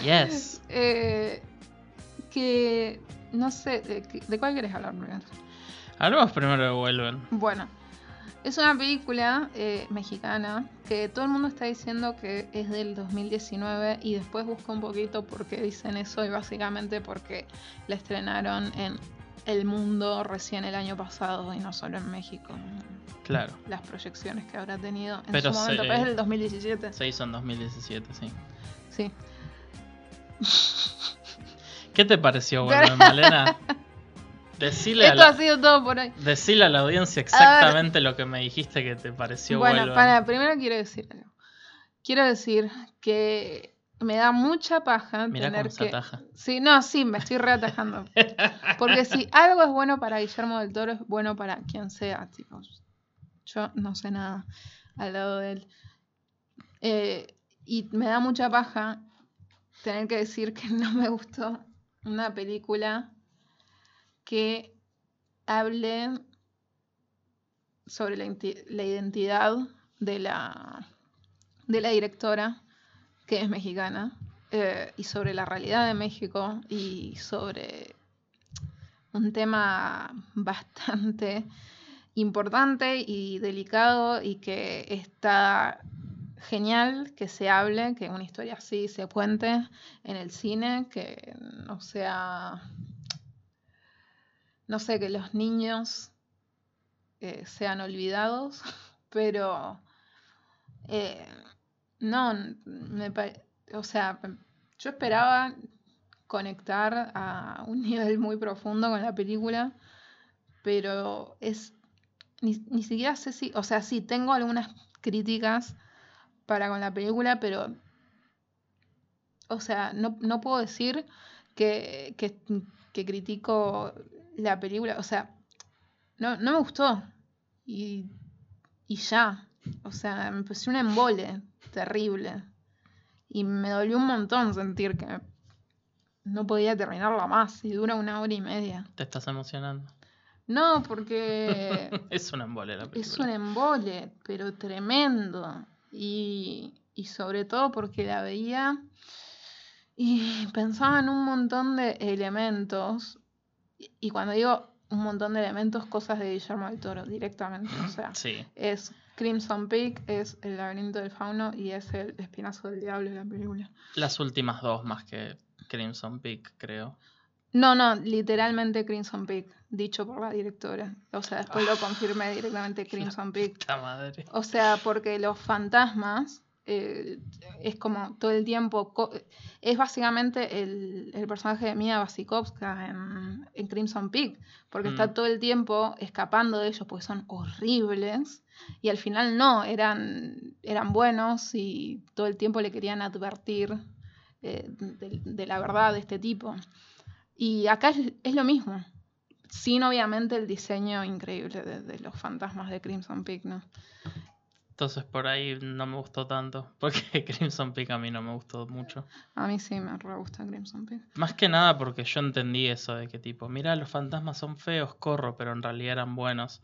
Yes. eh, que no sé, ¿de, cuál querés hablar primero? Hablemos primero de Vuelven. Bueno, es una película eh, mexicana que todo el mundo está diciendo que es del 2019 y después busco un poquito por qué dicen eso y básicamente porque la estrenaron en el mundo recién el año pasado y no solo en México. Claro. Las proyecciones que habrá tenido en Pero su momento, se- pero es del 2017. Se hizo en 2017, sí. Sí. ¿Qué te pareció Vuelven, Malena? Decile a, Esto ha sido todo por hoy. decile a la audiencia exactamente lo que me dijiste que te pareció Bueno, Vuelven. para, primero quiero decir algo. Quiero decir que me da mucha paja Mirá tener cómo se que. ataja. Sí, no, sí, me estoy reatajando. Porque si algo es bueno para Guillermo del Toro, es bueno para quien sea, tipo. Yo no sé nada al lado de él. Eh, y me da mucha paja tener que decir que no me gustó una película que hable sobre la, la identidad de la, de la directora, que es mexicana, eh, y sobre la realidad de México y sobre un tema bastante importante y delicado y que está genial que se hable, que una historia así se cuente en el cine, que no sea, no sé, que los niños eh, sean olvidados, pero eh, no, me, o sea, yo esperaba conectar a un nivel muy profundo con la película, pero es ni, ni siquiera sé si, o sea, sí, tengo algunas críticas para con la película, pero, o sea, no, no puedo decir que, que, que, critico la película, o sea, no, no me gustó y, y ya, o sea, me puse un embole terrible y me dolió un montón sentir que no podía terminarla más y dura una hora y media. ¿Te estás emocionando? No, porque... es un embole la película. Es un embole, pero tremendo. Y, y sobre todo porque la veía y pensaba en un montón de elementos. Y cuando digo un montón de elementos, cosas de Guillermo del Toro directamente. O sea, Sí. es Crimson Peak, es El laberinto del fauno y es El espinazo del diablo de la película. Las últimas dos más que Crimson Peak, creo. No, no, literalmente Crimson Peak, dicho por la directora. O sea, después lo confirmé directamente Crimson Peak. Madre. O sea, porque los fantasmas eh, es como todo el tiempo. Es básicamente el, el personaje de Mia Wasikowska en, en Crimson Peak. Porque está Mm. todo el tiempo escapando de ellos porque son horribles. Y al final no, eran, eran buenos y todo el tiempo le querían advertir eh, de, de la verdad de este tipo. Y acá es, es lo mismo. Sin obviamente el diseño increíble de, de los fantasmas de Crimson Peak, ¿no? Entonces por ahí no me gustó tanto. Porque Crimson Peak a mí no me gustó mucho. A mí sí me re gusta Crimson Peak. Más que nada porque yo entendí eso de que tipo, mira, los fantasmas son feos, corro, pero en realidad eran buenos.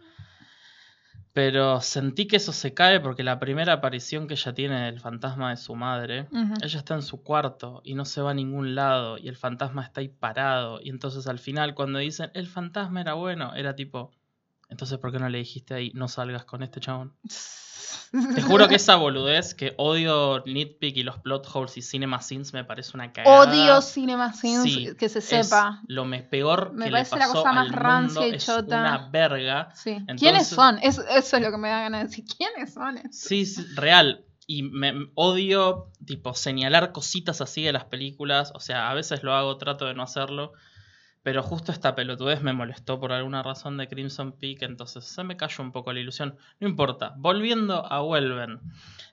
Pero sentí que eso se cae porque la primera aparición que ella tiene del fantasma de su madre, ella está en su cuarto y no se va a ningún lado y el fantasma está ahí parado. Y entonces al final cuando dicen, el fantasma era bueno, era tipo, entonces ¿por qué no le dijiste ahí, no salgas con este chabón? Te juro que esa boludez, que odio Nitpick y los plot holes y cinema scenes me parece una cagada. Odio Cinema Sins, Sí, que se es sepa. lo me- peor Me que parece le la pasó cosa más rancia y es chota. una verga. Sí. Entonces- ¿Quiénes son? Es- eso es lo que me da ganas de decir. ¿Quiénes son? estos? Sí, sí, real. Y me me- odio, tipo, señalar cositas así de las películas. O sea, a veces lo hago, trato de no hacerlo. Pero justo esta pelotudez me molestó por alguna razón de Crimson Peak. Entonces se me cayó un poco la ilusión. No importa. Volviendo a Vuelven.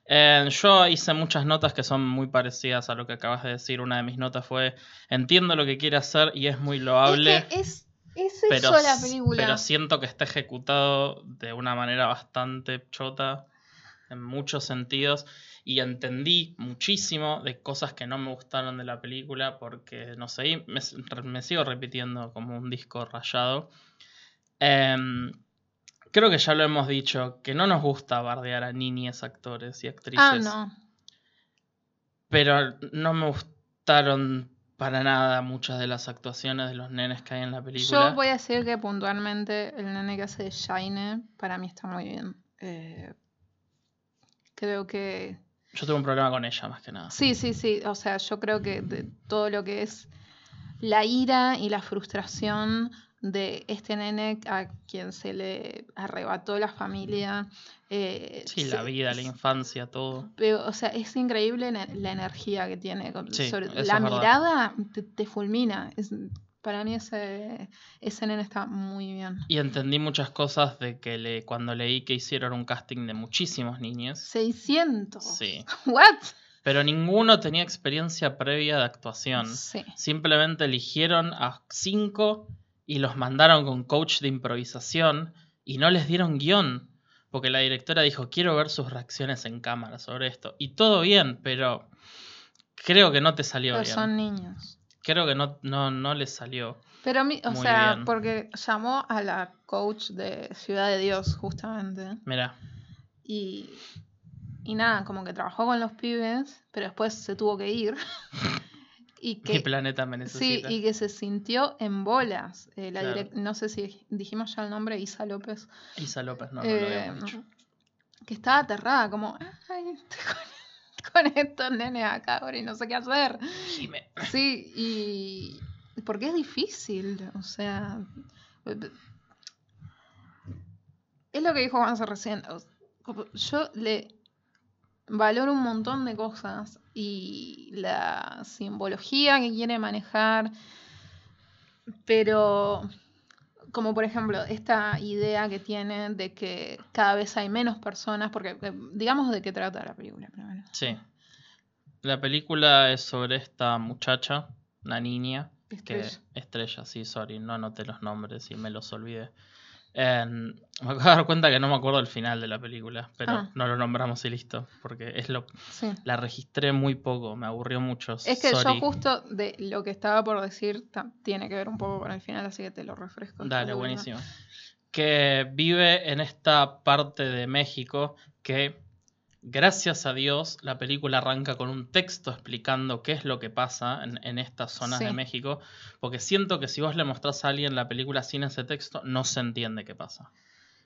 Eh, yo hice muchas notas que son muy parecidas a lo que acabas de decir. Una de mis notas fue: Entiendo lo que quiere hacer y es muy loable. Es que es, es pero, la película. pero siento que está ejecutado de una manera bastante chota en muchos sentidos y entendí muchísimo de cosas que no me gustaron de la película porque no sé, me, sigo repitiendo como un disco rayado. Em, creo que ya lo hemos dicho, que no nos gusta bardear a niñes actores y actrices. ah, no. Pero no me gustaron para nada muchas de las actuaciones de los nenes que hay en la película. Yo voy a decir que puntualmente el nene que hace de Shine para mí está muy bien. Eh, creo que Yo tengo un problema con ella más que nada. Sí, sí, sí. O sea, yo creo que de todo lo que es la ira y la frustración de este nene a quien se le arrebató la familia. eh, Sí, se- la vida, la infancia, todo. pero, o sea, es increíble la, la energía que tiene. Sí, sobre- la mirada te, te fulmina. Es- para mí ese, ese nene está muy bien. Y entendí muchas cosas de que le, cuando leí que hicieron un casting de muchísimos niños. 600. Sí. ¿What? Pero ninguno tenía experiencia previa de actuación. Sí. Simplemente eligieron a cinco y los mandaron con coach de improvisación y no les dieron guion. Porque la directora dijo, quiero ver sus reacciones en cámara sobre esto. Y todo bien, pero creo que no te salió Pero bien. son niños. Creo que no, no, no les salió. Pero a mí, o Muy sea, bien. porque llamó a la coach de Ciudad de Dios, justamente. Mira, Y, y nada, como que trabajó con los pibes, pero después se tuvo que ir. y Mi que planeta me sí, necesita. y que se sintió en bolas. Eh, la Claro. direc- no sé si dijimos ya el nombre, Isa López. Isa López, no, no lo eh, habíamos dicho. que estaba aterrada, como, ay, estoy con, con estos nenes acá ahora y no sé qué hacer. Sí, y porque es difícil, o sea, es lo que dijo Juanse recién. Yo le valoro un montón de cosas y la simbología que quiere manejar, pero como por ejemplo esta idea que tiene de que cada vez hay menos personas, porque eh, digamos de qué trata la película primero. Sí. La película es sobre esta muchacha, una niña, que Estrella. estrella, sí, sorry, no anoté los nombres y me los olvidé. En- me acabo de dar cuenta que no me acuerdo el final de la película, pero Ah. no lo nombramos y listo, porque es lo Sí. la registré muy poco, me aburrió mucho. Es que sorry. yo justo de lo que estaba por decir tiene que ver un poco con el final, así que te lo refresco. Dale, buenísimo. Que vive en esta parte de México que, gracias a Dios, la película arranca con un texto explicando qué es lo que pasa en, en estas zonas de. México, porque siento que si vos le mostrás a alguien la película sin ese texto, no se entiende qué pasa.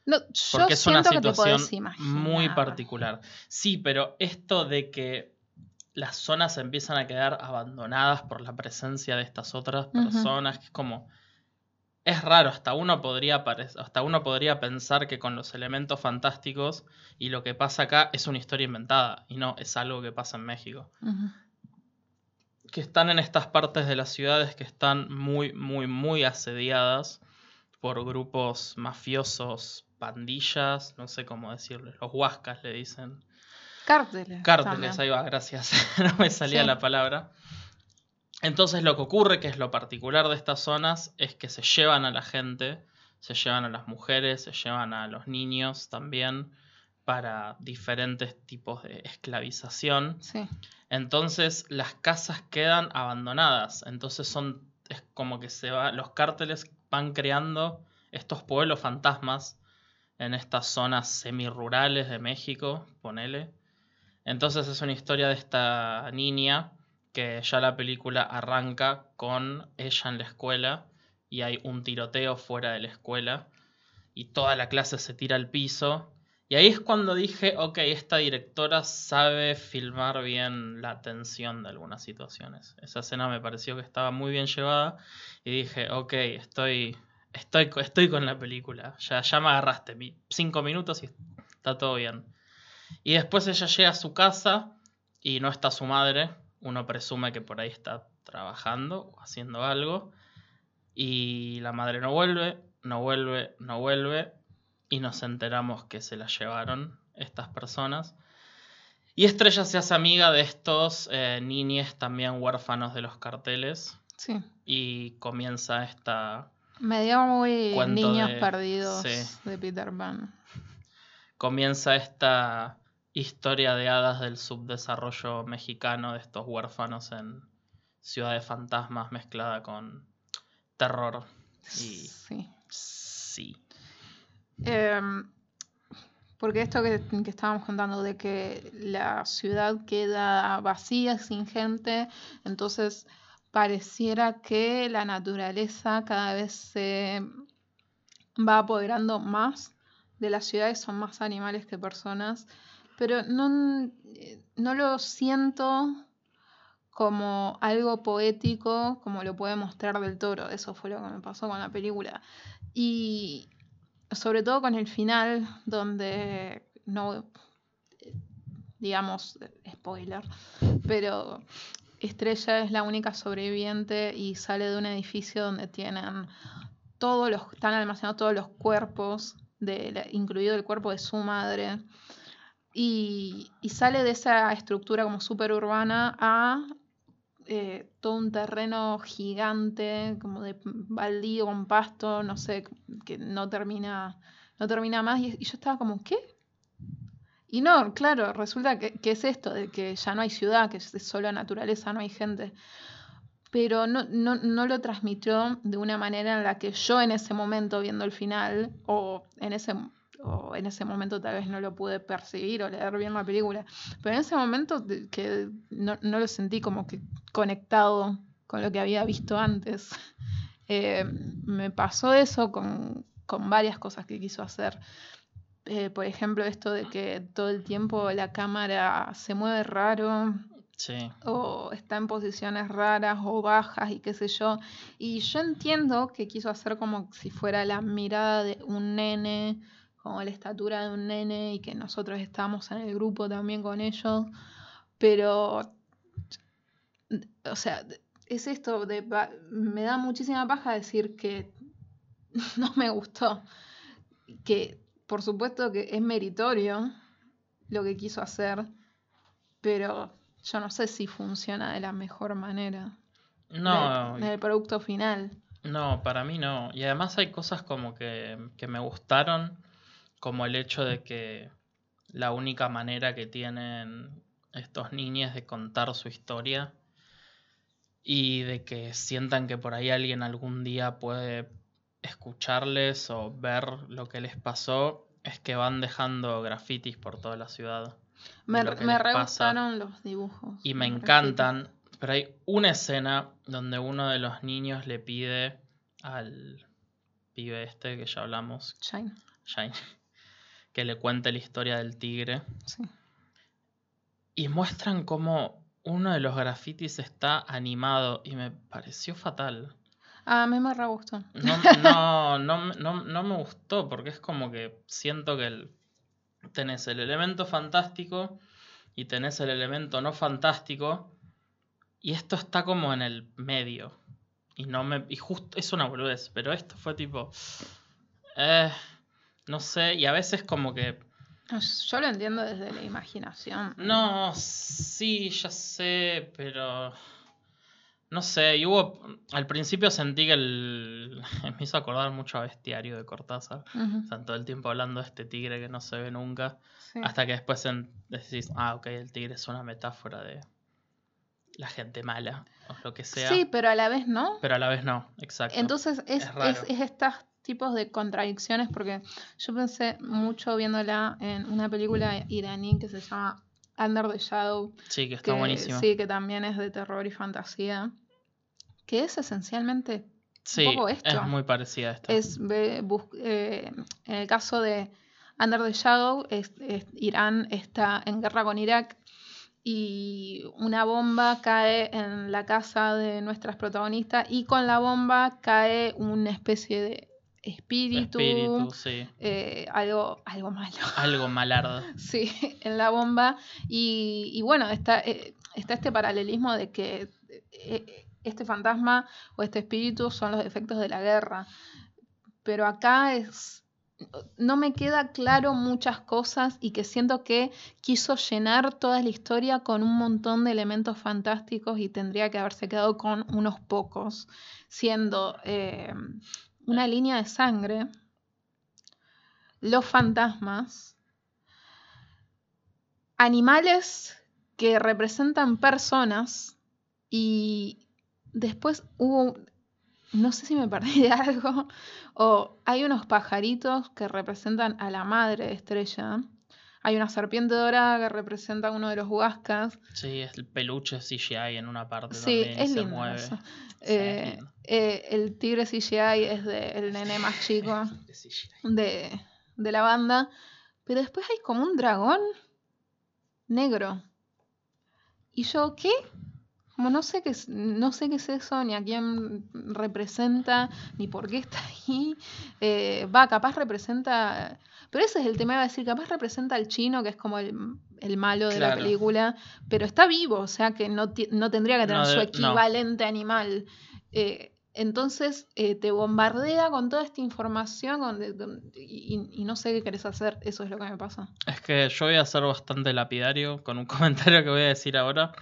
No, yo Porque es una situación muy particular. Sí, pero esto de que las zonas empiezan a quedar abandonadas por la presencia de estas otras personas, que es como... Es raro, hasta uno, podría hasta uno podría pensar que con los elementos fantásticos y lo que pasa acá es una historia inventada y no es algo que pasa en México. Que están en estas partes de las ciudades que están muy, muy, muy asediadas por grupos mafiosos, pandillas, no sé cómo decirles, los huascas le dicen. Cárteles. Cárteles, también. ahí va, gracias. no me salía Sí. la palabra. Entonces lo que ocurre, que es lo particular de estas zonas, es que se llevan a la gente, se llevan a las mujeres, se llevan a los niños también para diferentes tipos de esclavización. Sí. Entonces las casas quedan abandonadas. Entonces son es como que se va, los cárteles van creando estos pueblos fantasmas en estas zonas semirurales de México, ponele. Entonces es una historia de esta niña que ya la película arranca con ella en la escuela y hay un tiroteo fuera de la escuela y toda la clase se tira al piso. Y ahí es cuando dije, ok, esta directora sabe filmar bien la tensión de algunas situaciones. Esa escena me pareció que estaba muy bien llevada y dije, ok, estoy, estoy, estoy con la película. Ya, ya me agarraste cinco minutos y está todo bien. Y después ella llega a su casa y no está su madre. Uno presume que por ahí está trabajando o haciendo algo. Y la madre no vuelve, no vuelve, no vuelve. Y nos enteramos que se la llevaron estas personas. Y Estrella se hace amiga de estos eh, niñes también huérfanos de los carteles. Sí. Y comienza esta. Me dio muy niños de- perdidos sí. de Peter Pan. Comienza esta historia de hadas del subdesarrollo mexicano de estos huérfanos en Ciudad de Fantasmas mezclada con terror. Y Sí. sí. Em, porque esto que, que estábamos contando de que la ciudad queda vacía, sin gente, entonces pareciera que la naturaleza cada vez se va apoderando más de las ciudades, son más animales que personas, pero no, no lo siento como algo poético como lo puede mostrar del toro. Eso fue lo que me pasó con la película. Y sobre todo con el final, donde no, eh, digamos, eh, spoiler, pero Estrella es la única sobreviviente y sale de un edificio donde tienen todos los, están almacenados todos los cuerpos, incluido el cuerpo de su madre. Y, y sale de esa estructura como súper urbana a eh, todo un terreno gigante, como de baldío con pasto, no sé, que no termina, no termina más. Y, y yo estaba como, ¿qué? Y no, claro, resulta que, que es esto, de que ya no hay ciudad, que es solo naturaleza, no hay gente. Pero no, no, no lo transmitió de una manera en la que yo en ese momento, viendo el final, o en ese, o en ese momento tal vez no lo pude percibir o leer bien la película, pero en ese momento que no, no lo sentí como que conectado con lo que había visto antes. Eh, me pasó eso con, con varias cosas que quiso hacer. Eh, por ejemplo, esto de que todo el tiempo la cámara se mueve raro, Sí. o está en posiciones raras o bajas y qué sé yo. Y yo entiendo que quiso hacer como si fuera la mirada de un nene, como la estatura de un nene y que nosotros estábamos en el grupo también con ellos, pero, o sea, es esto, de, me da muchísima paja decir que no me gustó, que por supuesto que es meritorio lo que quiso hacer, pero yo no sé si funciona de la mejor manera. No, En el producto final. no, para mí no. Y además hay cosas como que, que me gustaron, como el hecho de que la única manera que tienen estos niños de contar su historia y de que sientan que por ahí alguien algún día puede escucharles o ver lo que les pasó, es que van dejando grafitis por toda la ciudad. Me, me re gustaron los dibujos. Y me encantan, pero hay una escena donde uno de los niños le pide al pibe este que ya hablamos. Shine, Shine, que le cuente la historia del tigre. sí. Y muestran cómo uno de los grafitis está animado y me pareció fatal. Ah, a mí me re gustó. No, no, no, no me gustó porque es como que siento que el- tenés el elemento fantástico y tenés el elemento no fantástico y esto está como en el medio. Y no me. Y justo. Es una boludez, pero esto fue tipo. eh, no sé, y a veces como que. Yo lo entiendo desde la imaginación. No, sí, ya sé, pero. No sé, y hubo. Al principio sentí que el. Me hizo acordar mucho a Bestiario de Cortázar. Ujú, Están todo el tiempo hablando de este tigre que no se ve nunca. sí. Hasta que después en- decís, ah, ok, el tigre es una metáfora de la gente mala o lo que sea. Sí, pero a la vez no. Pero a la vez no, exacto. Entonces es, Es es, es estos tipos de contradicciones porque yo pensé mucho viéndola en una película iraní que se llama Under the Shadow, sí, que está que buenísimo. sí, que también es de terror y fantasía, que es esencialmente Sí, poco esto. es muy parecida a esta. es bus- eh, en el caso de Under the Shadow, es- es- Irán está en guerra con Irak y una bomba cae en la casa de nuestras protagonistas y con la bomba cae una especie de espíritu, Espíritu, sí. eh, algo, algo malo. Algo malardo. Sí, en la bomba. Y, y bueno, está, eh, está este paralelismo de que eh, este fantasma o este espíritu son los efectos de la guerra. Pero acá es. No me queda claro muchas cosas y que siento que quiso llenar toda la historia con un montón de elementos fantásticos y tendría que haberse quedado con unos pocos, siendo eh, una línea de sangre, los fantasmas, animales que representan personas y después hubo, no sé si me perdí de algo, o hay unos pajaritos que representan a la madre Estrella, hay una serpiente dorada que representa a uno de los huascas, Sí, es el peluche CGI en una parte sí, también es se lindo mueve. eso. Sí, es Eh, lindo. eh, el tigre CGI es del nene más chico De de, de la banda. Pero después hay como un dragón negro. Y yo, ¿qué? Como no sé qué es, no sé qué es eso, ni a quién representa, ni por qué está ahí. Eh, va, capaz representa. Pero ese es el tema, iba a decir, capaz representa al chino, que es como el, el malo de la película, pero está vivo, o sea que no, no tendría que tener No su no. equivalente animal. Eh, entonces eh, te bombardea con toda esta información donde- donde- y, y no sé qué querés hacer. Eso es lo que me pasa. Es que yo voy a ser bastante lapidario con un comentario que voy a decir ahora.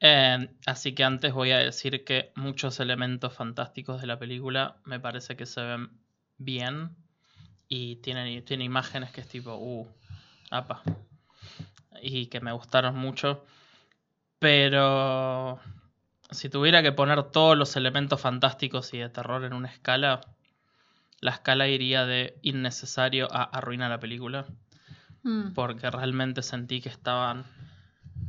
Eh, así que antes voy a decir que muchos elementos fantásticos de la película me parece que se ven bien y tienen, tiene imágenes que es tipo, uh, apa. Y que me gustaron mucho. Pero si tuviera que poner todos los elementos fantásticos y de terror en una escala, la escala iría de innecesario a arruina la película Mm. porque realmente sentí que estaban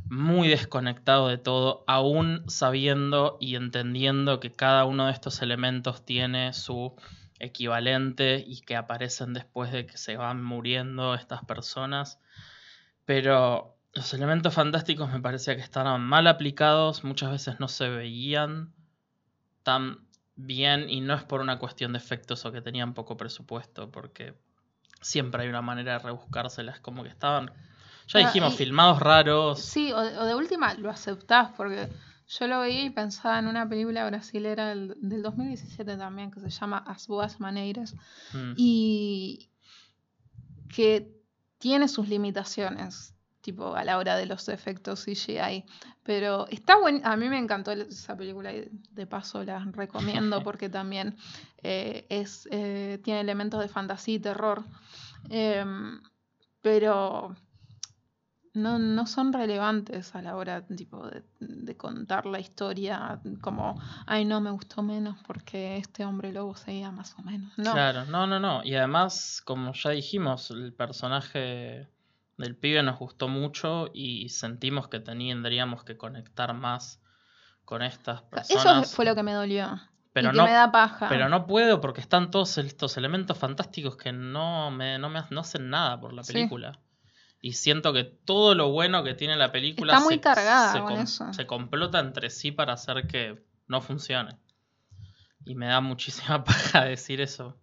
muy desconectado de todo, aún sabiendo y entendiendo que cada uno de estos elementos tiene su equivalente y que aparecen después de que se van muriendo estas personas. Pero los elementos fantásticos me parecía que estaban mal aplicados, muchas veces no se veían tan bien y no es por una cuestión de efectos o que tenían poco presupuesto, porque siempre hay una manera de rebuscárselas, como que estaban, ya dijimos, y- filmados raros. Sí, o de, o de última lo aceptás, porque yo lo veía y pensaba en una película brasilera del, del 2017 también, que se llama As Boas Maneiras, Mm. y que tiene sus limitaciones, tipo a la hora de los efectos CGI. Pero está bueno, a mí me encantó esa película y de paso la recomiendo porque también eh, es, eh, tiene elementos de fantasía y terror. Em, pero no, no son relevantes a la hora tipo, de, de contar la historia como, ay, no, me gustó menos porque este hombre lobo seguía más o menos. No, Claro, no, no, no. Y además, como ya dijimos, el personaje del pibe nos gustó mucho y sentimos que tendríamos que conectar más con estas Eso personas. fue lo que me dolió. pero y que no, me da paja. pero no puedo porque están todos estos elementos fantásticos que no me, no me no hacen nada por la Sí. Y siento que todo lo bueno que tiene la película Está muy se, cargada se con eso. se complota entre sí para hacer que no funcione. Y me da muchísima paja decir eso.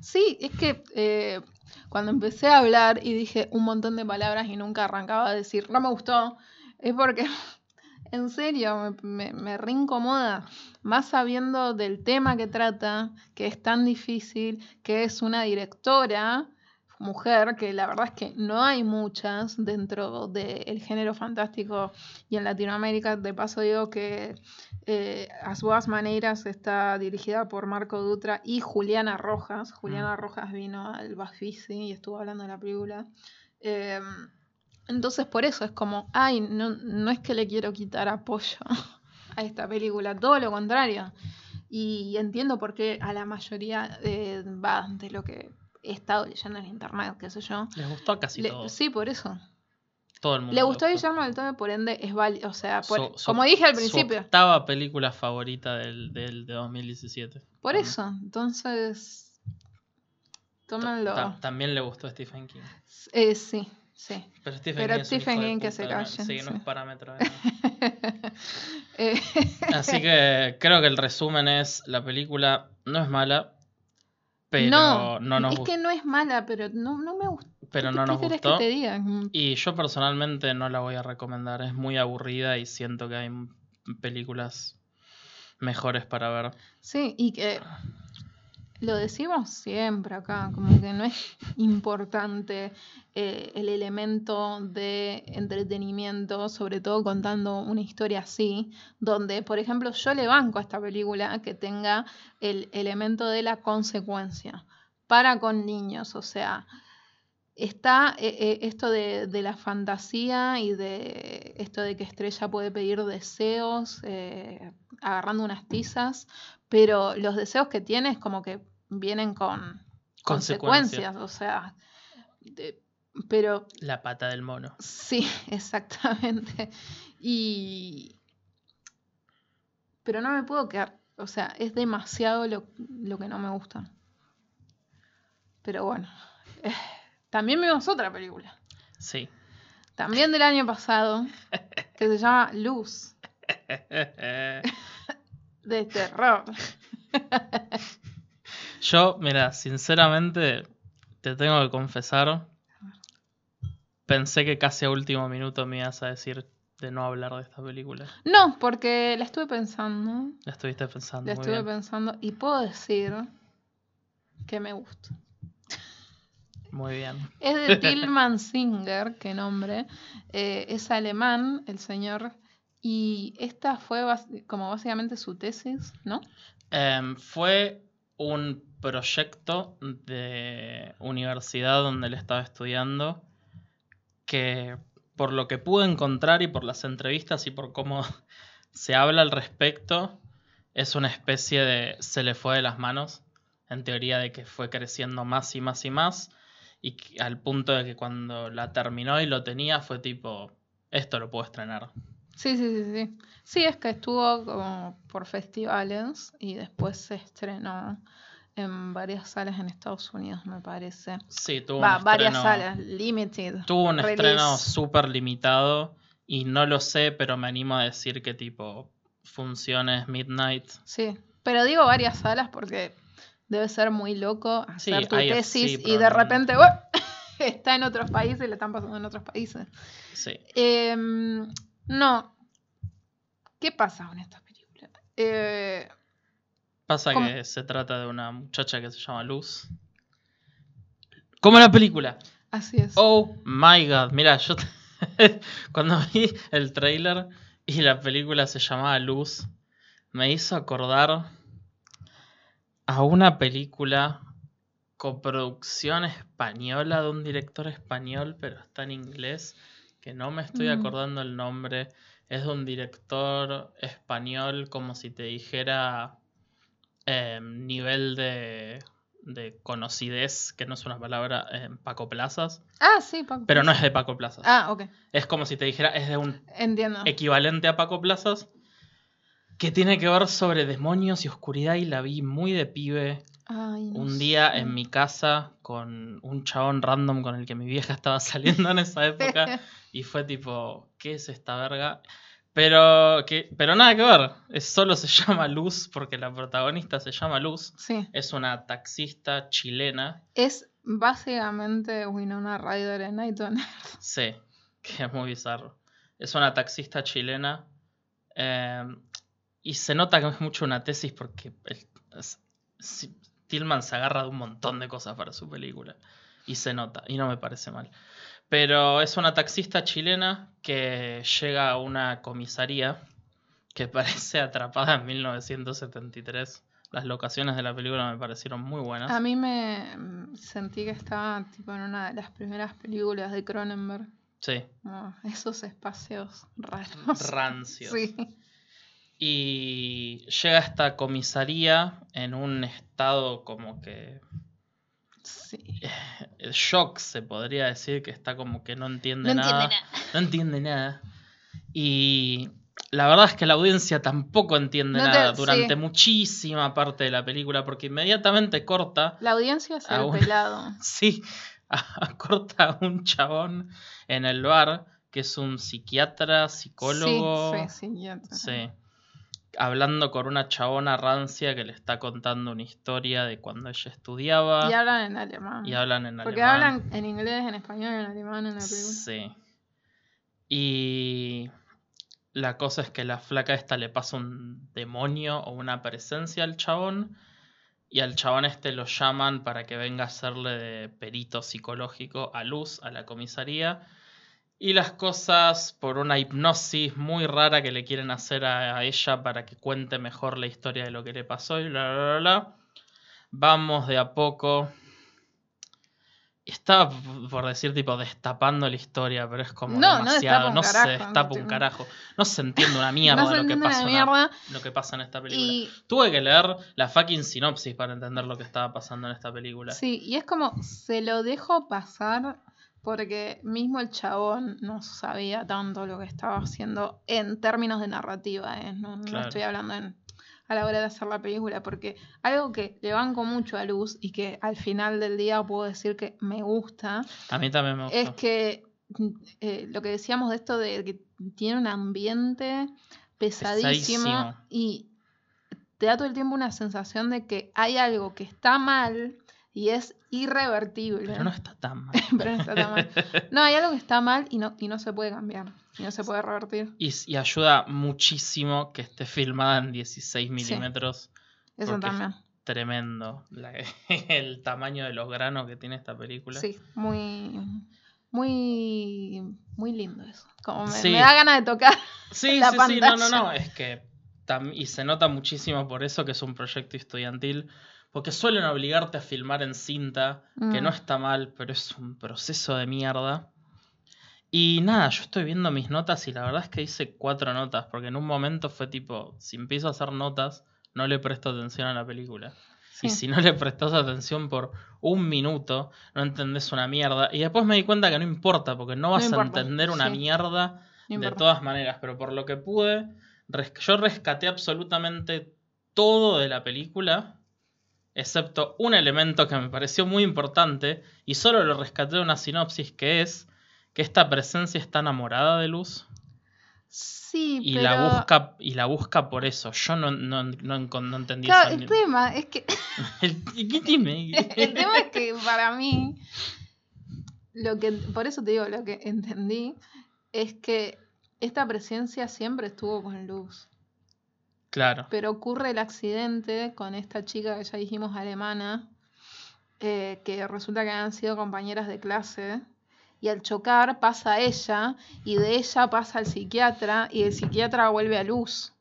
Sí, es que eh, cuando empecé a hablar y dije un montón de palabras y nunca arrancaba a decir no me gustó, es porque en serio me, me, me reincomoda, más sabiendo del tema que trata, que es tan difícil, que es una directora mujer, que la verdad es que no hay muchas dentro del género fantástico y en Latinoamérica. De paso digo que eh, As Boas Maneiras está dirigida por Marco Dutra y Juliana Rojas. Juliana Rojas vino al Bafisi y estuvo hablando de la película. Eh, entonces por eso es como, ay, no, no es que le quiero quitar apoyo a esta película, todo lo contrario. Y entiendo por qué a la mayoría eh, va de lo que he estado leyendo en internet, qué sé yo. Les gustó a casi Le- todo. sí, por eso. Todo el mundo. Le gustó Guillermo del Toro, por ende es válido. O sea, por- Su- su- como dije al Su principio, octava película favorita del, del de 2017. por eso. Entonces, tómenlo. tam- también le gustó a Stephen King. Eh, sí, sí. Pero Stephen Pero King, es Stephen King que se calle, sí, no es parámetro. Eh, Así que creo que el resumen es: la película no es mala, pero no, no, nos es que no es mala, pero no, no me gusta. Pero ¿Qué no nos gustó. que te diga? Mm, Y yo personalmente no la voy a recomendar. Es muy aburrida y siento que hay películas mejores para ver. Sí, y que lo decimos siempre acá, como que no es importante eh, el elemento de entretenimiento, sobre todo contando una historia así, donde, por ejemplo, yo le banco a esta película que tenga el elemento de la consecuencia para con niños, o sea, está eh, eh, esto de, de la fantasía y de esto de que Estrella puede pedir deseos agarrando unas tizas, pero los deseos que tiene es como que vienen con Consecuencias. consecuencias, o sea, de- pero La pata del mono. sí, exactamente. Y... Pero no me puedo quedar, o sea, es demasiado lo, lo que no me gusta. Pero bueno, eh, también vimos otra película, Sí. también del año pasado, que se llama Luz, de terror. Yo, mira, sinceramente, te tengo que confesar. Pensé que casi a último minuto me ibas a decir de no hablar de esta película. No, porque la estuve pensando, La estuviste pensando la muy estuve bien. pensando y puedo decir que me gusta. Muy bien. Es de Tillman Singer, qué nombre. Eh, es alemán, el señor. Y esta fue como básicamente su tesis, ¿no? Em, fue un proyecto de universidad donde él estaba estudiando que por lo que pude encontrar y por las entrevistas y por cómo se habla al respecto, es una especie de se le fue de las manos, en teoría de que fue creciendo más y más y más, y al punto de que cuando la terminó y lo tenía fue tipo, esto lo puedo estrenar. Sí, sí, sí, sí. Sí, es que estuvo como por festivales y después se estrenó en varias salas en Estados Unidos, me parece. Sí, tuvo Va, un varias estreno- salas, limited. Tuvo un release. estreno súper limitado y no lo sé, pero me animo a decir que tipo funciones Midnight. Sí, pero digo varias salas porque debe ser muy loco hacer Sí, tu tesis y de repente ¡oh! está en otros países, le están pasando en otros países. Sí. Em, no. ¿Qué pasa con estas películas? Eh, Pasa ¿Cómo? que se trata de una muchacha que se llama Luz. Como la película. así es. Oh my god. Mira, yo cuando vi el trailer y la película se llamaba Luz, me hizo acordar a una película coproducción española de un director español, pero está en inglés, que no me estoy acordando el nombre. Es de un director español, como si te dijera eh, nivel de, de conocidez, que no es una palabra, eh, Paco Plazas, Ah, sí, Paco. pero no es de Paco Plazas. Ah, ok. Es como si te dijera, es de un Entiendo. equivalente a Paco Plazas, que tiene que ver sobre demonios y oscuridad y la vi muy de pibe Ay, no un día sé. en mi casa con un chabón random con el que mi vieja estaba saliendo en esa época y fue tipo, ¿qué es esta verga? Pero, que, pero nada que ver, es, solo se llama Luz porque la protagonista se llama Luz. Sí. Es una taxista chilena, Es básicamente Winona Ryder en Night on Earth. sí, que es muy bizarro. Es una taxista chilena eh, y se nota que es mucho una tesis porque el- es- si- Tillman se agarra de un montón de cosas para su película y se nota y no me parece mal. Pero es una taxista chilena que llega a una comisaría que parece atrapada en 1973. Las locaciones de la película me parecieron muy buenas. A mí me mm, sentí que estaba tipo en una de las primeras películas de Cronenberg. Sí, esos espacios raros. rancios. Sí. Y llega a esta comisaría en un estado como que Sí. shock se podría decir que está como que no entiende No nada. entiende nada. No entiende nada. Y la verdad es que la audiencia tampoco entiende No te- nada durante sí. muchísima parte de la película porque inmediatamente corta, La audiencia es A el una- pelado. sí, corta a un chabón en el bar que es un psiquiatra, psicólogo. Sí, sí, te- Sí. Hablando con una chabona rancia que le está contando una historia de cuando ella estudiaba. Y hablan en alemán. y hablan en Porque alemán. hablan en inglés, en español, en alemán en la película. Sí. Y la cosa es que la flaca esta le pasa un demonio o una presencia al chabón. Y al chabón este lo llaman para que venga a hacerle de perito psicológico a Luz, a la comisaría. Y las cosas, por una hipnosis muy rara que le quieren hacer a, a ella para que cuente mejor la historia de lo que le pasó y bla, bla, bla, bla. Vamos de a poco. Estaba por decir, tipo, destapando la historia, pero es como No, demasiado. No, se destapa un carajo. No se entiende una mierda no lo, que pasa en la- mierda. lo que pasa en esta película. Y Tuve que leer la fucking sinopsis para entender lo que estaba pasando en esta película. sí, y es como se lo dejo pasar porque mismo el chabón no sabía tanto lo que estaba haciendo en términos de narrativa. ¿eh? No, estoy hablando en- a la hora de hacer la película, porque algo que le banco mucho a Luz y que al final del día puedo decir que me gusta, A mí también me gustó. es que eh, lo que decíamos de esto de que tiene un ambiente pesadísimo, Pesadísimo. y te da todo el tiempo una sensación de que hay algo que está mal y es irrevertible. Pero no está tan mal. Pero no está tan mal. No, hay algo que está mal y no, y no se puede cambiar. Y no se puede revertir. Y, y ayuda muchísimo que esté filmada en 16 milímetros. Eso también. Tremendo. La- el tamaño de los granos que tiene esta película. Sí, muy, muy, muy lindo eso. Como me, Sí. me da ganas de tocar. Sí, la sí, sí, no, no, pantalla. no, es que y se nota muchísimo por eso que es un proyecto estudiantil, porque suelen obligarte a filmar en cinta, que Mm. no está mal, pero es un proceso de mierda. Y nada, yo estoy viendo mis notas y la verdad es que hice cuatro notas, porque en un momento fue tipo, si empiezo a hacer notas, no le presto atención a la película. Sí. Y si no le prestas atención por un minuto, no entendés una mierda. Y después me di cuenta que no importa, porque no vas a importa, entender una sí. mierda No de todas maneras, pero por lo que pude, yo rescaté absolutamente todo de la película, excepto un elemento que me pareció muy importante, y solo lo rescaté de una sinopsis, que es que esta presencia está enamorada de Luz Sí, y, pero... la busca, y la busca por eso. Yo no, no, no, no entendí Claro, esa el tema es que El- ¿Qué dime? el tema es que para mí lo que por eso te digo lo que entendí es que esta presencia siempre estuvo con Luz, Claro, pero ocurre el accidente con esta chica que ya dijimos alemana, eh, que resulta que han sido compañeras de clase. Y al chocar pasa a ella, y de ella pasa al psiquiatra, y el psiquiatra vuelve a luz.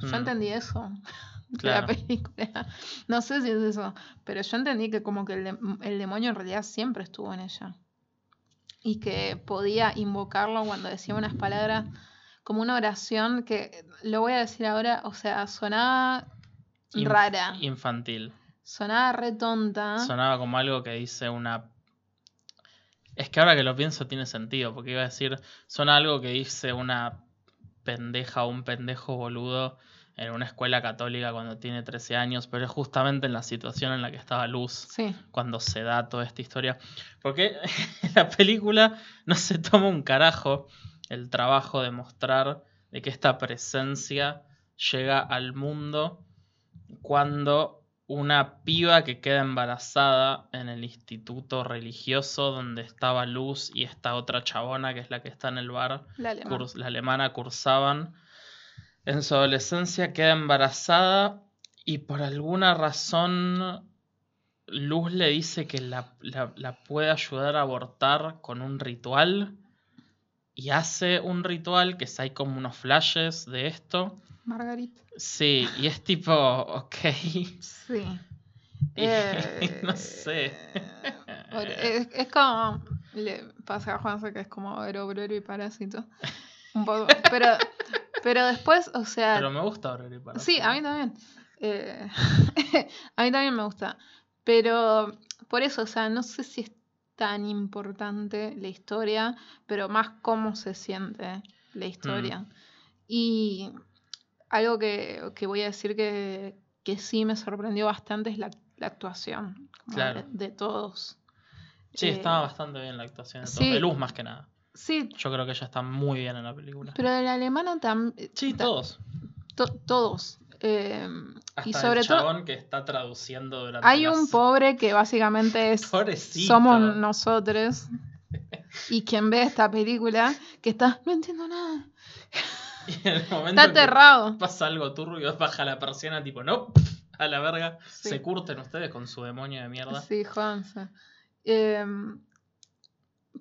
Yo Mm. entendí eso de la película. No sé si es eso, pero yo entendí que como que el, de- el demonio en realidad siempre estuvo en ella. Y que podía invocarlo cuando decía unas palabras como una oración que, lo voy a decir ahora, o sea, sonaba Inf- rara, Infantil. sonaba re tonta. Sonaba como algo que dice una. Es que ahora que lo pienso tiene sentido, porque iba a decir, suena algo que dice una pendeja o un pendejo boludo en una escuela católica cuando tiene 13 años, pero es justamente en la situación en la que estaba Luz Sí, cuando se da toda esta historia. Porque la película no se toma un carajo el trabajo de mostrar de que esta presencia llega al mundo cuando una piba que queda embarazada en el instituto religioso donde estaba Luz y esta otra chabona que es la que está en el bar la alemana. curs- la alemana cursaban en su adolescencia, queda embarazada y por alguna razón Luz le dice que la, la- la puede ayudar a abortar con un ritual y hace un ritual que hay como unos flashes de esto. Margarita. Sí, y es tipo, ok. Sí. Y- Eh, no sé. Es, es como. Le pasa a Juanse que es como ver obrero y parásito. Un poco. Pero, pero después, o sea. Pero me gusta Aurora y Parásito. sí, a mí también. Eh, a mí también me gusta. Pero por eso, o sea, no sé si es tan importante la historia, pero más cómo se siente la historia. Y algo que, que voy a decir que, que sí me sorprendió bastante es la, la actuación Claro. de, de todos. Sí, Eh, estaba bastante bien la actuación de, sí. de Luz más que nada. Sí, Yo creo que ella está muy bien en la película. pero el alemana también. Sí, todos. todos. Eh, Hasta y sobre el todo, chabón que está traduciendo durante hay las- un pobre que básicamente es. Pobrecito. Somos nosotros. Y quien ve esta película, que está. No entiendo nada. Y en el momento Está aterrado. pasa algo turbio, baja la persiana tipo, no, a la verga. Sí. Se curten ustedes con su demonio de mierda. Sí, Juanse. Em,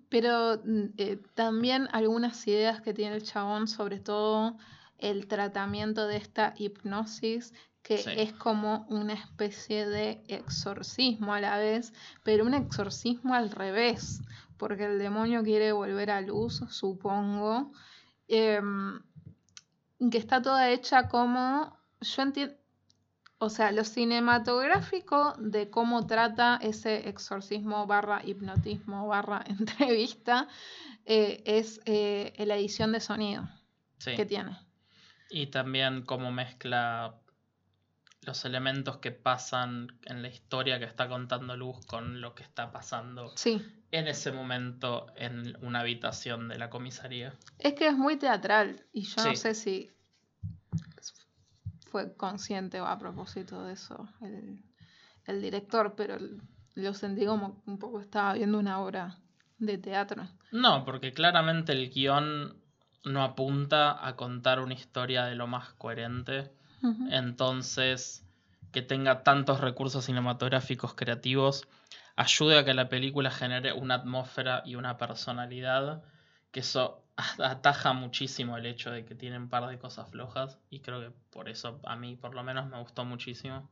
pero mm, eh, también algunas ideas que tiene el chabón, sobre todo el tratamiento de esta hipnosis, que Sí. es como una especie de exorcismo a la vez, pero un exorcismo al revés, porque el demonio quiere volver a luz, supongo. Em, que está toda hecha como. Yo entiendo. O sea, lo cinematográfico de cómo trata ese exorcismo barra hipnotismo barra entrevista eh, es eh, la edición de sonido Sí. que tiene. Y también cómo mezcla los elementos que pasan en la historia que está contando Luz con lo que está pasando Sí, en ese momento en una habitación de la comisaría. es que es muy teatral y yo no sé si fue consciente o a propósito de eso el, el director, pero lo sentí como un poco estaba viendo una obra de teatro. No, porque claramente el guion no apunta a contar una historia de lo más coherente. Entonces, que tenga tantos recursos cinematográficos creativos ayude a que la película genere una atmósfera y una personalidad, que eso ataja muchísimo el hecho de que tiene un par de cosas flojas y creo que por eso a mí por lo menos me gustó muchísimo.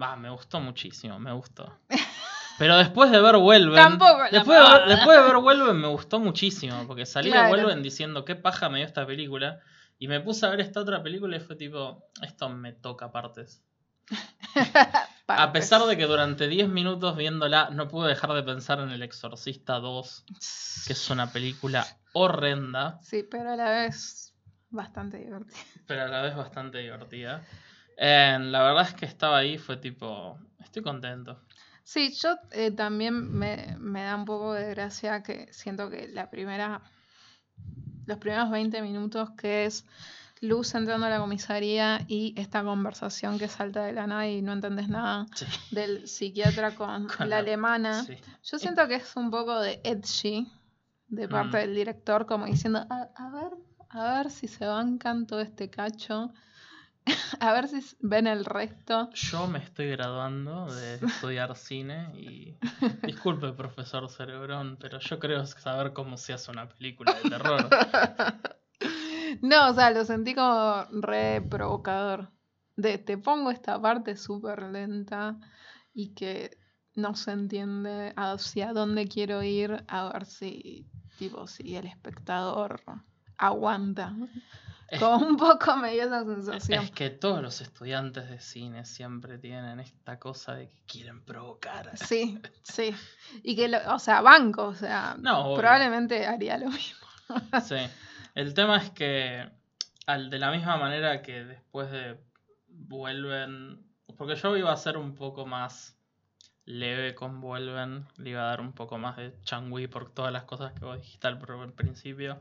Va, me gustó muchísimo, me gustó. Pero después de ver Vuelven, Tampoco después, de ver, después de ver Vuelven me gustó muchísimo, porque salí Claro. de Vuelven diciendo qué paja me dio esta película y me puse a ver esta otra película y fue tipo, esto me toca partes. A pesar de que durante 10 minutos viéndola no pude dejar de pensar en El Exorcista 2, que es una película horrenda, Sí, pero a la vez bastante divertido. pero a la vez bastante divertida. Eh, la verdad es que estaba ahí, fue tipo, estoy contento. Sí, yo eh, también me, me da un poco de gracia que siento que la primera, los primeros 20 minutos que es Luz entrando a la comisaría y esta conversación que salta de la nada y no entendés nada Sí, del psiquiatra con, Con la la- alemana. sí. Yo siento que es un poco de edgy de parte Mm. del director, como diciendo, a, a ver, a ver si se bancan todo este cacho, a ver si ven el resto. Yo me estoy graduando de estudiar cine y disculpe profesor Cerebrón, pero yo creo saber cómo se hace una película de terror. No, o sea, lo sentí como re provocador. De te pongo esta parte súper lenta y que no se entiende hacia dónde quiero ir, a ver si, tipo, si el espectador aguanta. Es- Como un poco me dio esa Es sensación. que todos los estudiantes de cine siempre tienen esta cosa de que quieren provocar. Sí, sí. Y que, lo, o sea, banco, o sea, No, probablemente haría lo mismo. Sí. El tema es que al, de la misma manera que después de vuelven. Porque yo iba a ser un poco más leve con vuelven. Le iba a dar un poco más de changui por todas las cosas que vos dijiste al principio.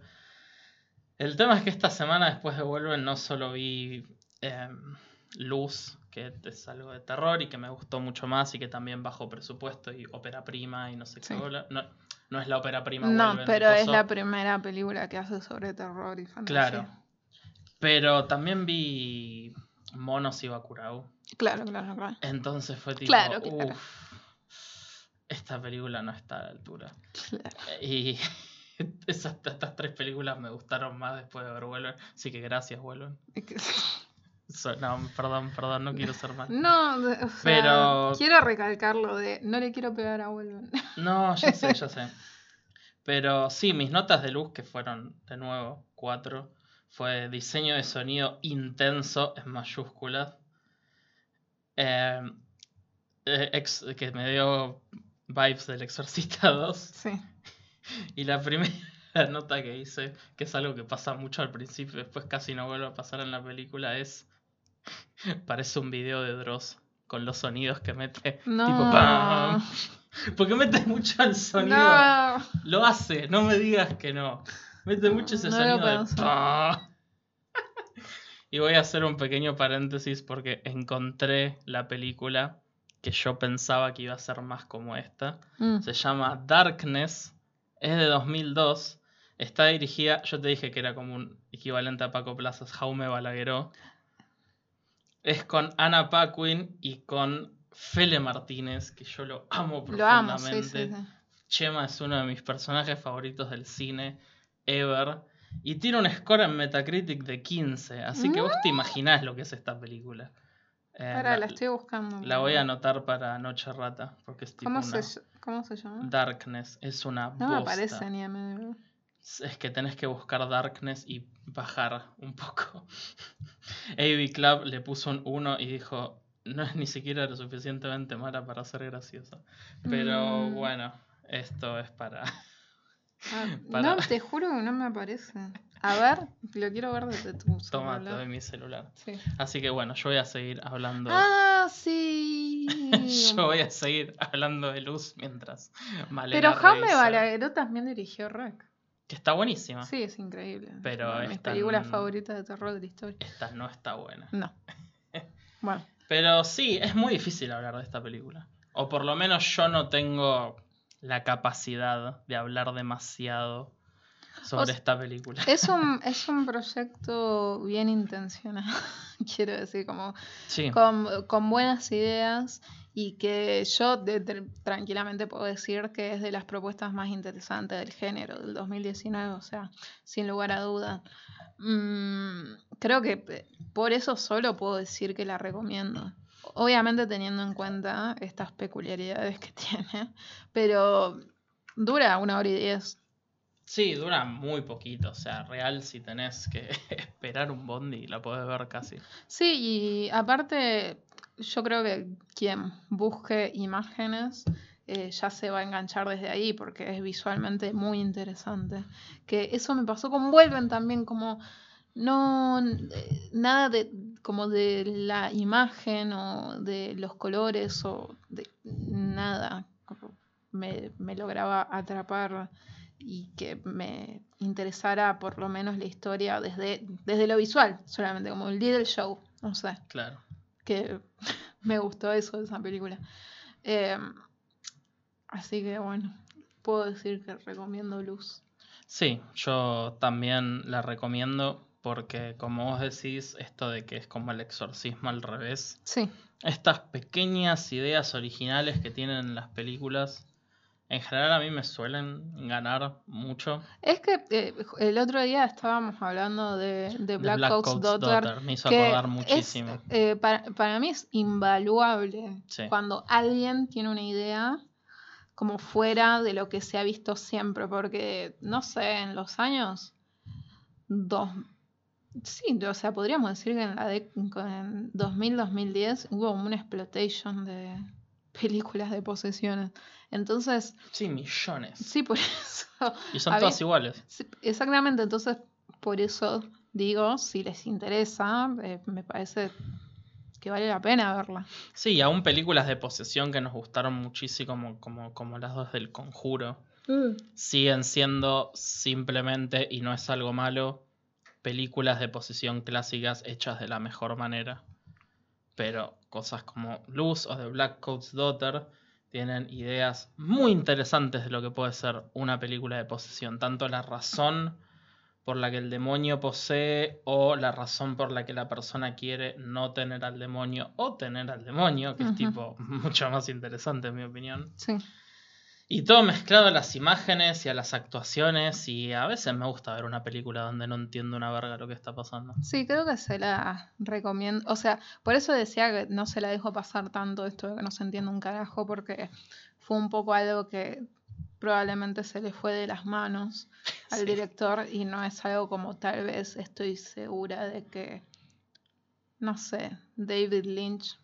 El tema es que esta semana después de vuelven no solo vi em, Luz, que es algo de terror y que me gustó mucho más y que también bajo presupuesto y ópera prima y no sé qué Sí. No, no es la ópera prima. No, Vuelven pero es la primera película que hace sobre terror y fantasía. Claro. Pero también vi Monos y Bakurau. Claro, claro, claro. Entonces fue tipo, Claro, claro. "Uf, esta película no está a la altura. claro. Y esas, estas tres películas me gustaron más después de ver Vuelven. Así que gracias, Vuelven. So- no, perdón, perdón, no quiero ser mal. No, de- o sea, Pero- quiero recalcar lo de no le quiero pegar a Wolven. No, ya sé, ya sé. Pero sí, mis notas de luz, que fueron de nuevo cuatro, fue diseño de sonido intenso en mayúsculas. Eh, eh, ex- que me dio vibes del Exorcista 2. Sí. Y la primera nota que hice, que es algo que pasa mucho al principio, después casi no vuelve a pasar en la película, es. Parece un video de Dross con los sonidos que mete. No. Tipo ¡pam! Porque mete mucho el sonido. No. Lo hace, no me digas que no. Mete mucho ese No sonido de. Y voy a hacer un pequeño paréntesis porque encontré la película que yo pensaba que iba a ser más como esta. Mm. Se llama Darkness. Es de 2002. Está dirigida, yo te dije que era como un equivalente a Paco Plazas, Jaume Balagueró. Es con Ana Paquin y con Fele Martínez, que yo lo amo Lo amo, profundamente. sí, sí, sí. Chema es uno de mis personajes favoritos del cine ever. Y tiene un score en Metacritic de 15. Así que vos te imaginás lo que es esta película. Eh, Ahora la, la estoy buscando. la voy a anotar para Noche Rata. Porque es tipo ¿Cómo, una- se, ¿Cómo se llama? Darkness. Es una No me aparece ni en Es que tenés que buscar Darkness y bajar un poco. AV Club le puso un 1 y dijo, no es ni siquiera lo suficientemente mala para ser graciosa. Pero Mm. bueno, esto es para... Ah, Para- No, te juro que no me aparece. A ver, lo quiero ver desde tu Toma, te celular. doy mi celular. Sí. Así que bueno, yo voy a seguir hablando... Ah, sí. yo voy a seguir hablando de luz mientras Malena Pero revisa, Balagueró también dirigió Rec. Que está buenísima. Sí, es increíble. Pero Una de mis favoritas de terror de la historia. Esta no está buena. No. Bueno, Pero sí, es muy difícil hablar de esta película. O por lo menos yo no tengo la capacidad de hablar demasiado sobre O sea, esta película. es un, es un proyecto bien intencionado, quiero decir, como Sí, con, con buenas ideas y que yo de- de- tranquilamente puedo decir que es de las propuestas más interesantes del género del 2019, o sea, sin lugar a dudas. Mm, creo que por eso solo puedo decir que la recomiendo. Obviamente teniendo en cuenta estas peculiaridades que tiene, pero dura una hora y diez. Sí, dura muy poquito. O sea, real si tenés que esperar un bondi, la podés ver casi. Sí, y aparte, yo creo que quien busque imágenes eh, ya se va a enganchar desde ahí porque es visualmente muy interesante. Que eso me pasó con Vuelven también, como no eh, nada de como de la imagen o de los colores o de nada me, me lograba atrapar y que me interesara por lo menos la historia desde, desde lo visual, solamente como el little show, no sé, Claro. que me gustó eso de esa película. Eh, así que bueno, puedo decir que recomiendo Luz. Sí, yo también la recomiendo porque como vos decís, esto de que es como el exorcismo al revés, Sí, estas pequeñas ideas originales que tienen las películas, en general a mí me suelen ganar mucho. es que eh, el otro día estábamos hablando de, de The Black, Coat's Daughter. me hizo que acordar es, muchísimo. eh, para, para mí es invaluable Sí. cuando alguien tiene una idea como fuera de lo que se ha visto siempre, porque no sé, en los años dos, sí, o sea, podríamos decir que en la de, en 2000-2010 hubo una exploitation de películas de posesiones. Entonces, Sí, millones. sí, por eso. Y son todas mí- iguales. Sí, exactamente, entonces por eso digo, si les interesa, eh, me parece que vale la pena verla. Sí, y aún películas de posesión que nos gustaron muchísimo, como, como, como las dos del conjuro, siguen siendo simplemente, y no es algo malo, películas de posesión clásicas hechas de la mejor manera. Pero cosas como Luz o The Black Coat's Daughter tienen ideas muy interesantes de lo que puede ser una película de posesión. Tanto la razón por la que el demonio posee o la razón por la que la persona quiere no tener al demonio o tener al demonio, que es tipo mucho más interesante en mi opinión. Sí. Y todo mezclado a las imágenes y a las actuaciones y a veces me gusta ver una película donde no entiendo una verga lo que está pasando. Sí, creo que se la recomiendo. O sea, por eso decía que no se la dejo pasar tanto esto de que no se entiende un carajo, porque fue un poco algo que probablemente se le fue de las manos al Sí. director y no es algo como tal vez estoy segura de que, no sé, David Lynch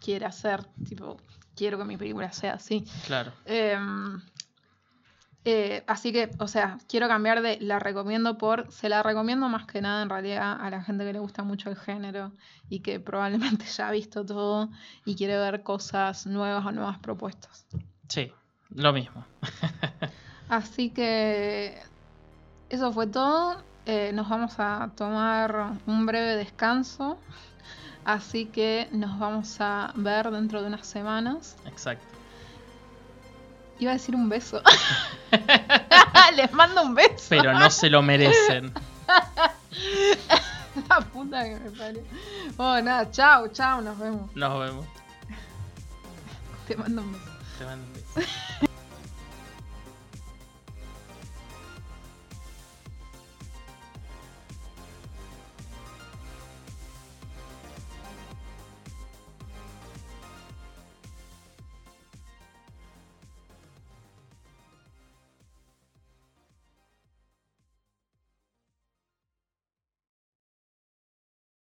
quiere hacer, tipo, quiero que mi película sea así. Claro. Em, eh, así que, o sea, quiero cambiar de la recomiendo por. Se la recomiendo más que nada en realidad a la gente que le gusta mucho el género y que probablemente ya ha visto todo y quiere ver cosas nuevas o nuevas propuestas. Sí, lo mismo. Así que eso fue todo. Eh, nos vamos a tomar un breve descanso. Así que nos vamos a ver dentro de unas semanas. Exacto. Iba a decir un beso. Les mando un beso. Pero no se lo merecen. La puta que me parió. Oh, nada, chao, chao, nos vemos. Nos vemos. Te mando un beso. Te mando un beso.